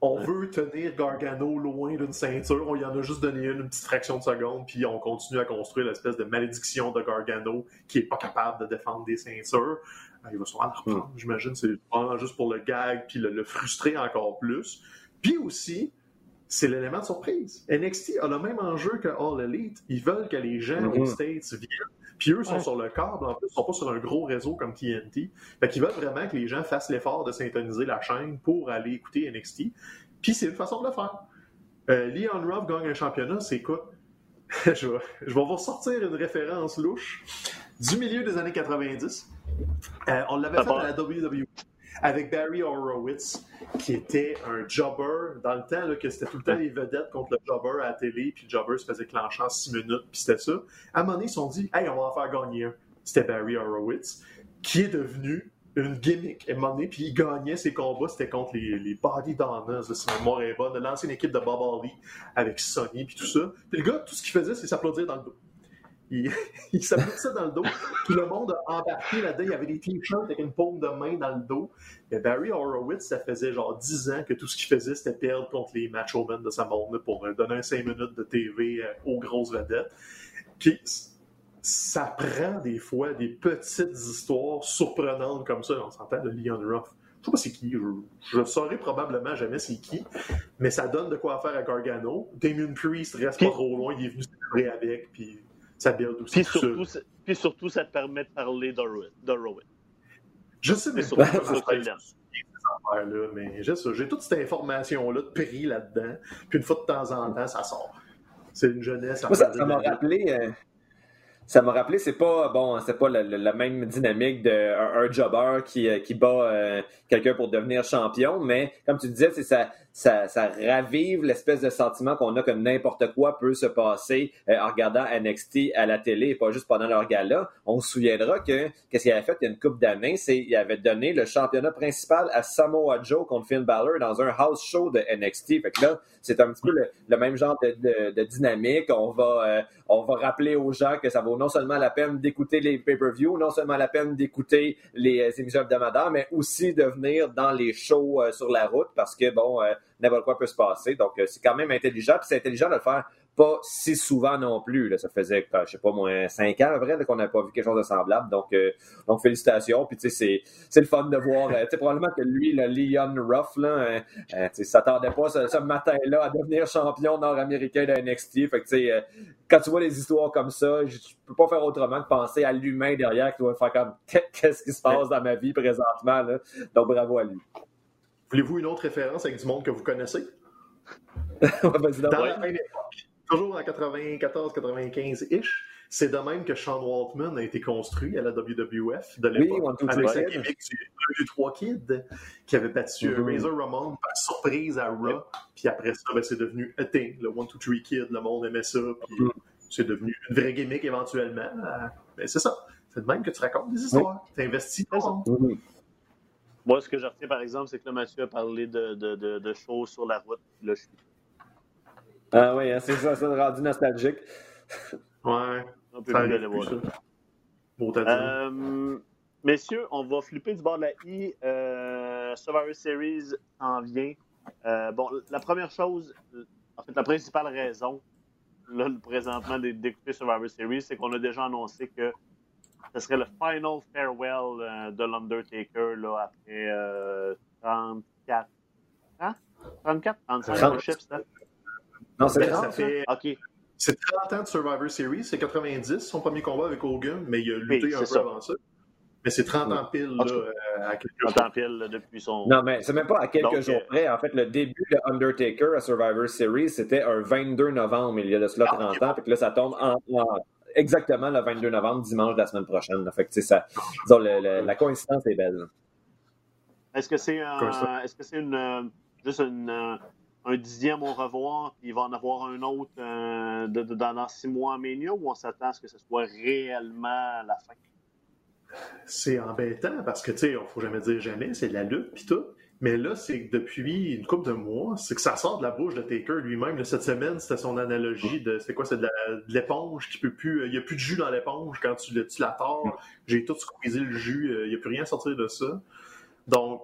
on veut tenir Gargano loin d'une ceinture. On y en a juste donné une, une petite fraction de seconde, puis on continue à construire l'espèce de malédiction de Gargano qui est pas capable de défendre des ceintures. Euh, il va sûrement la reprendre, hmm. j'imagine. C'est vraiment juste pour le gag, puis le, frustrer encore plus. Puis aussi, c'est l'élément de surprise. NXT a le même enjeu que All Elite. Ils veulent que les gens aux hmm. States viennent. Puis eux sont sur le câble, en plus, ils sont pas sur un gros réseau comme TNT. Fait qu'ils veulent vraiment que les gens fassent l'effort de syntoniser la chaîne pour aller écouter NXT. Puis c'est une façon de le faire. Euh, Leon Ruff gagne un championnat, c'est quoi? je, vais, je vais vous sortir une référence louche du milieu des années 90. Euh, on l'avait fait à la WWE avec Barry Horowitz, qui était un jobber dans le temps, là, que c'était tout le temps les vedettes contre le jobber à la télé, puis le jobber se faisait clencher en six minutes, puis c'était ça. À un moment donné, ils se sont dit, hey, on va en faire gagner un. C'était Barry Horowitz, qui est devenu une gimmick. À un moment donné, puis il gagnait ses combats, c'était contre les, les Body Donnas, si ma mémoire est bonne, l'ancienne équipe de Bob Harley avec Sonny, puis tout ça. Puis le gars, tout ce qu'il faisait, c'est s'applaudir dans le dos. Il, il s'applaudissait dans le dos. Tout le monde a embarqué là-dedans. Il y avait des t-shirts avec une paume de main dans le dos. Et Barry Horowitz, ça faisait genre 10 ans que tout ce qu'il faisait, c'était perdre contre les macho men de sa monde pour donner un 5 minutes de TV euh, aux grosses vedettes. Puis, ça prend des fois des petites histoires surprenantes comme ça. On s'entend de Leon Ruff. Je sais pas c'est qui, je, ne saurais probablement jamais c'est qui, mais ça donne de quoi faire à Gargano. Damien Priest reste pas trop loin, il est venu célébrer avec, puis ça build aussi. Puis surtout, ça. puis surtout, ça te permet de parler d'Orowin. Je sais, mais pas là mais j'ai toute cette information-là de prix là-dedans, puis une fois de temps en temps, ça sort. C'est une jeunesse. ça m'a rappelé, euh, ça m'a rappelé, c'est pas bon, c'est pas la, même dynamique d'un un jobber qui, euh, qui bat euh, quelqu'un pour devenir champion, mais comme tu disais, c'est ça, ça, ça ravive l'espèce de sentiment qu'on a que n'importe quoi peut se passer euh, en regardant NXT à la télé et pas juste pendant leur gala. On se souviendra que qu'est-ce qu'il avait fait il y a une couple d'années, c'est qu'il avait donné le championnat principal à Samoa Joe contre Finn Balor dans un house show de NXT. Fait que là, c'est un petit peu le, même genre de, de, dynamique. On va, euh, on va rappeler aux gens que ça vaut non seulement la peine d'écouter les pay-per-views, non seulement la peine d'écouter les euh, émissions hebdomadaires, mais aussi de venir dans les shows sur la route parce que bon, n'importe quoi peut se passer. Donc, euh, c'est quand même intelligent. Puis c'est intelligent de le faire pas si souvent non plus. Là. Ça faisait, je sais pas, moins cinq ans, vrai, qu'on n'a pas vu quelque chose de semblable. Donc, euh, donc félicitations. Puis, tu sais, c'est le fun de voir. Euh, tu sais, probablement que lui, le Leon Ruff, là, euh, tu s'attendait pas ce, matin-là à devenir champion nord-américain de NXT. Fait que, tu sais, quand tu vois des histoires comme ça, je, peux pas faire autrement que penser à l'humain derrière qui doit faire comme qu'est-ce qui se passe dans ma vie présentement. Là. Donc, bravo à lui. Voulez-vous une autre référence avec du monde que vous connaissez? Dans la même époque, toujours en 94-95-ish, c'est de même que Sean Waltman a été construit à la WWF de l'époque, oui, avec sa gimmick du 3 Kid qui avait battu mm-hmm. Razor Ramon par surprise à Raw. Puis après ça, ben, c'est devenu A Thing, le 1, 2, 3 Kid. Le monde aimait ça. Puis mm-hmm. c'est devenu une vraie gimmick éventuellement. Mais ben, c'est ça. C'est de même que tu racontes des histoires. Tu investis. Moi, ce que je retiens, par exemple, c'est que là, Mathieu a parlé de, de, de, de choses sur la route. Là, je suis... Ah oui, hein, c'est ça, ça rendu nostalgique. Ouais. On peut plus aller voir. Bon, euh, messieurs, on va flipper du bord de la I. Euh, Survivor Series en vient. Euh, bon, la première chose, en fait, la principale raison, là, présentement, d'écouter Survivor Series, c'est qu'on a déjà annoncé que ce serait le final farewell euh, de l'Undertaker là, après euh, 34 ans? 34? 35 chiffres, Non, c'est 30, ça fait... OK. C'est 30 ans de Survivor Series, c'est 90, son premier combat avec Hogan, mais il a lutté un peu ça. avant ça. Mais c'est 30 ans pile là, euh, à quelques 30 ans pile depuis son. Non, mais c'est même pas à quelques jours euh, près. En fait, le début de Undertaker à Survivor Series, c'était un 22 novembre, il y a de cela 30 ah, ans. Puis là, ça tombe en, exactement le 22 novembre, dimanche de la semaine prochaine. Fait que, ça, disons, la coïncidence est belle. Est-ce que c'est est -ce c'est une, juste une, un dixième au revoir, puis il va en avoir un autre euh, de, de- dans six mois à Mania, ou on s'attend à ce que ce soit réellement la fin? C'est embêtant parce que, tu sais, il faut jamais dire jamais, c'est de la lutte pis tout. Mais là, c'est que depuis une couple de mois, c'est que ça sort de la bouche de Taker lui-même. Cette semaine, c'était son analogie de c'est quoi, c'est de l'éponge qui peut plus. Il n'y a plus de jus dans l'éponge quand tu, tu la tords. J'ai tout squeezé le jus, euh, il n'y a plus rien à sortir de ça. Donc,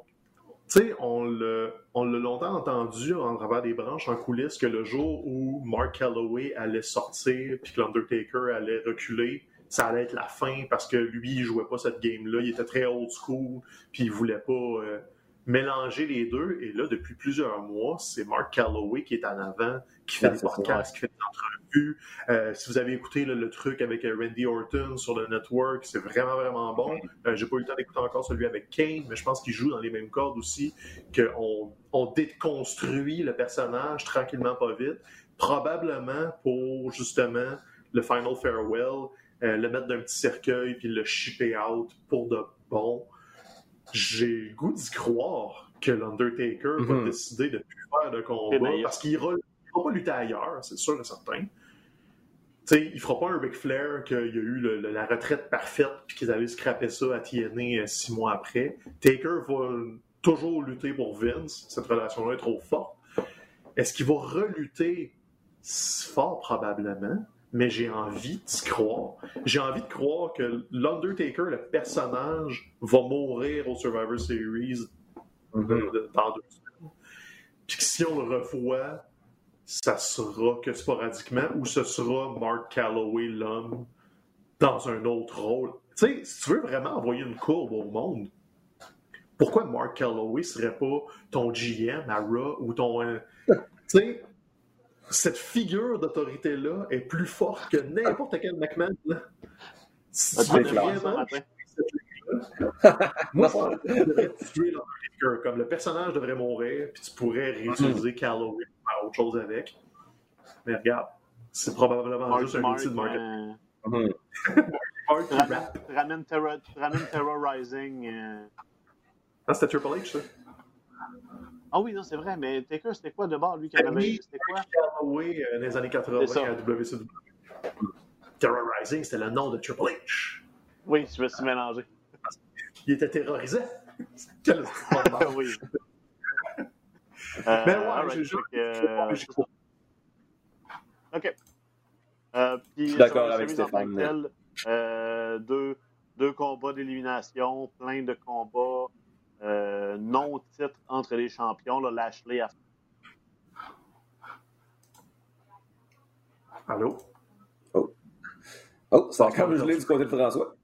tu sais, on l'a on l'a longtemps entendu en travers des branches en coulisses que le jour où Mark Calloway allait sortir puis que l'Undertaker allait reculer, ça allait être la fin parce que lui, il jouait pas cette game-là. Il était très old school puis il voulait pas euh, mélanger les deux. Et là, depuis plusieurs mois, c'est Mark Calloway qui est en avant, qui fait des podcasts, qui fait des entrevues. Euh, si vous avez écouté là, le truc avec euh, Randy Orton sur le network, c'est vraiment, vraiment bon. Euh, J'ai pas eu le temps d'écouter encore celui avec Kane, mais je pense qu'il joue dans les mêmes cordes aussi, qu'on on déconstruit le personnage tranquillement, pas vite, probablement pour justement le Final Farewell, euh, le mettre d'un petit cercueil puis le shipper out pour de bon. J'ai le goût d'y croire que l'Undertaker va Mhm. décider de plus faire de combat parce qu'il ira, il ira pas lutter ailleurs, c'est sûr et certain. Tu sais, il fera pas un Ric Flair qu'il y a eu le- le- la retraite parfaite puis qu'ils allaient scraper ça à TNA euh, six mois après. Taker va toujours lutter pour Vince. Cette relation-là est trop forte. Est-ce qu'il va relutter? Fort probablement? Mais j'ai envie d'y croire. J'ai envie de croire que l'Undertaker, le personnage, va mourir au Survivor Series Mhm. de- dans deux semaines. Puis que si on le revoit, ça sera que sporadiquement ou ce sera Mark Calloway l'homme dans un autre rôle. Tu sais, si tu veux vraiment envoyer une courbe au monde, pourquoi Mark Calloway serait pas ton GM à Raw ou ton. euh, tu sais, cette figure d'autorité-là est plus forte que n'importe quel McMahon. là. Si Ah, tu vraiment moi, je devrais tuer. Comme le personnage devrait mourir, puis tu pourrais réutiliser Calloway pour faire autre chose avec. Mais regarde, c'est probablement Mark, juste un Mark, outil de marketing. euh, Mhm. Mark qui ramène, rap. ramène, Terror- ramène Terrorizing. euh. Ah, c'était Triple H, ça? Ah oui, non, c'est vrai, mais Taker, c'était quoi de bord, lui, qui avait Oui. C'était quoi? Calloway euh, dans les années 80 C'est ça. à WCW. Terrorizing, c'était le nom de Triple H. Oui, je me suis mélangé. Il était terrorisé. Quel oui. Ben ouais, j'ai- euh. OK. Euh, puis, Je suis d'accord avec Stéphane. euh, deux, deux combats d'élimination, plein de combats euh, non-titres entre les champions. Là, Lashley a Allô? Oh, ça a encore gelé du côté de François.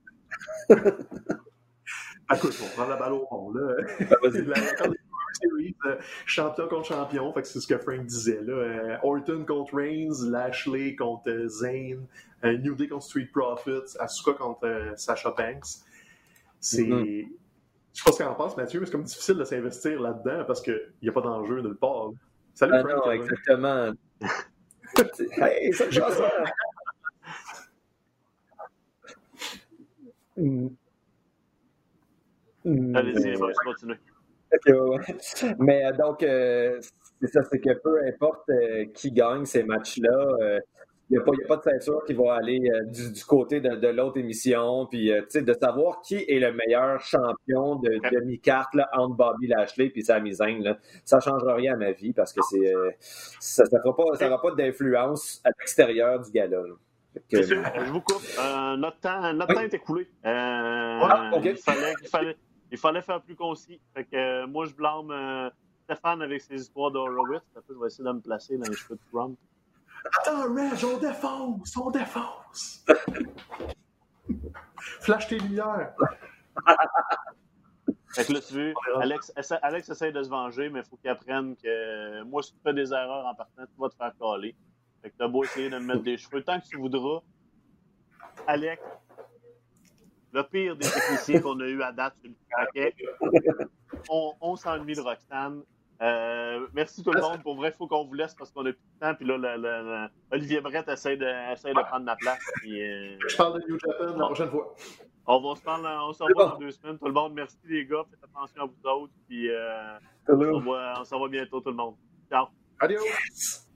Ah, Écoute, on prend la balle au fond, là. Ah, Series, euh, champion contre champion, fait que c'est ce que Frank disait. Là. Euh, Orton contre Reigns, Lashley contre euh, Zayn, euh, New Day contre Street Profits, Asuka contre euh, Sasha Banks. C'est. Mhm. Je sais pas ce qu'on en pense, Mathieu, mais c'est comme difficile de s'investir là-dedans parce qu'il n'y a pas d'enjeu nulle part. Salut Ah Frank. non, exactement. hey, ça. Mm. Allez-y, va continuer. Ok, ouais, ouais. Mais euh, donc, euh, c'est ça, c'est que peu importe euh, qui gagne ces matchs-là, il n'y a, a pas de ceinture qui va aller euh, du, du côté de, de l'autre émission. Puis, euh, tu sais, de savoir qui est le meilleur champion de demi-carte entre Bobby Lashley et Sami Zayn, là, ça ne changera rien à ma vie parce que c'est euh, ça ne fera pas, ça pas d'influence à l'extérieur du gala. que- Monsieur, je vous coupe. Notre temps, notre Oui. temps est écoulé. Ah, il, fallait, il, fallait, il fallait faire plus concis. Fait que, moi, je blâme Stéphane avec ses histoires d'Horowitz. Je vais essayer de me placer dans les cheveux de Trump. Attends, Reg, on défonce, on défonce. Flash tes lumières. Fait que là, tu veux, Alex, essa- Alex essaie de se venger, mais il faut qu'il apprenne que euh, moi, si tu fais des erreurs en partant, tu vas te faire caler. Fait que t'as beau essayer de me mettre des cheveux tant que tu voudras. Alex, le pire des techniciens qu'on a eu à date sur le paquet, on, on s'ennuie de Roxane. Euh, merci tout le monde. Pour vrai, il faut qu'on vous laisse parce qu'on a plus de temps. Puis là, Olivier Brett essaie de, essaie de prendre la place. Puis, euh, Je parle de New Japan la prochaine fois. on va se parler, on se revoit dans deux semaines. Tout le monde, merci les gars. Faites attention à vous autres. Puis euh, on se revoit- on se revoit bientôt tout le monde. Ciao. Adios!